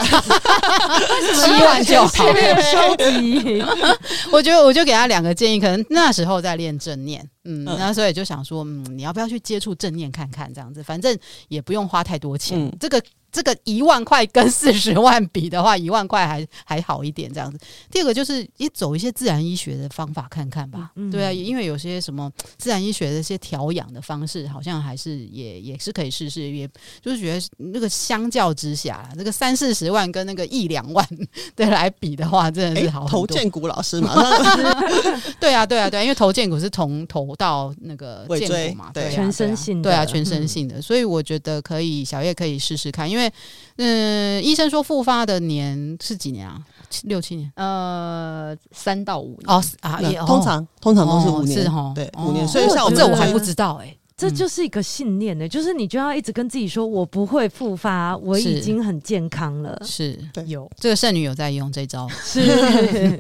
Speaker 1: 七万就好。
Speaker 2: 收集，
Speaker 1: 我觉得我就给他两个建议，可能那时候在练正念，嗯，那所以就想说，嗯，你要不要去接触正念看看？这样子，反正也不用花太多钱。
Speaker 3: 嗯
Speaker 1: 这个这个一万块跟四十万比的话，一万块还还好一点。这样子。第二个就是也走一些自然医学的方法看看吧。
Speaker 2: 嗯
Speaker 1: 对啊，因为有些什么 自然医学的一些调养的方式，好像还是也也是可以试试。也就是觉得那个相较之下，这个三四十万跟那个一两万 对来比的话，真的是
Speaker 3: 哎
Speaker 1: 好，很多。
Speaker 3: 头建骨老师马上
Speaker 1: 对啊，对啊，对啊，因为头荐骨是从头到那个
Speaker 3: 尾椎
Speaker 1: 嘛，
Speaker 3: 对。
Speaker 1: 啊
Speaker 2: 全身性的
Speaker 1: 对啊，全身性的，所以我觉得可以，小叶可以试试看，因为嗯、医生说复发的年是几年啊？七六七年。
Speaker 4: 呃，三到五年。
Speaker 1: 哦啊，也
Speaker 3: 通常通常都是五年，
Speaker 1: 是哈
Speaker 3: 对，
Speaker 1: 哦
Speaker 3: 五年。所以像我们
Speaker 1: 这我还不知道哎、
Speaker 2: 这就是一个信念呢、就是你就要一直跟自己说，我不会复发，我已经很健康了。
Speaker 1: 是
Speaker 3: 对
Speaker 4: 有
Speaker 1: 这个剩女有在用这招，
Speaker 2: 是，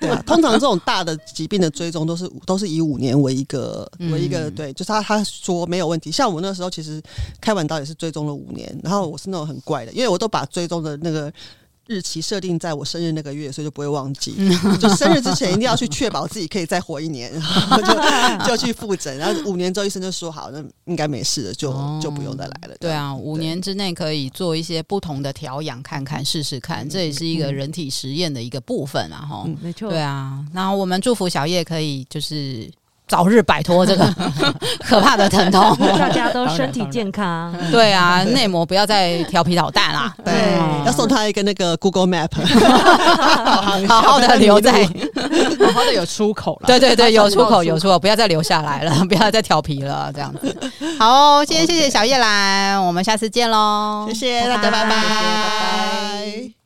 Speaker 3: 对啊，通常这种大的疾病的追踪都是都是以五年为一个
Speaker 1: 嗯
Speaker 3: 为一个对，就是他他说没有问题。像我那时候其实开完刀也是追踪了五年，然后我是那种很怪的，因为我都把追踪的那个。日期设定在我生日那个月，所以就不会忘记。就生日之前一定要去确保自己可以再活一年，然 后就就去复诊。然后五年之后医生就说好，那应该没事了，就就不用再来了。
Speaker 1: 对啊，五年之内可以做一些不同的调养，看看试试看，这也是一个人体实验的一个部分啊，哈、
Speaker 2: 没错。
Speaker 1: 对啊，然后我们祝福小叶可以就是早日摆脱这个 可怕的疼痛，
Speaker 2: 大家都身体健康。
Speaker 1: 对啊，内膜不要再调皮捣蛋啦，
Speaker 3: 对，
Speaker 1: 嗯
Speaker 3: 要送他一个那个 Google Map，
Speaker 1: 好好的留在，
Speaker 4: 好好的 有出口了。
Speaker 1: 对对对，有出口有出口，不要再留下来了，不要再调皮了，这样子。好，今天谢谢小叶来，我们下次见喽，
Speaker 3: 谢谢大家，拜拜，
Speaker 1: 拜拜。
Speaker 3: 拜拜。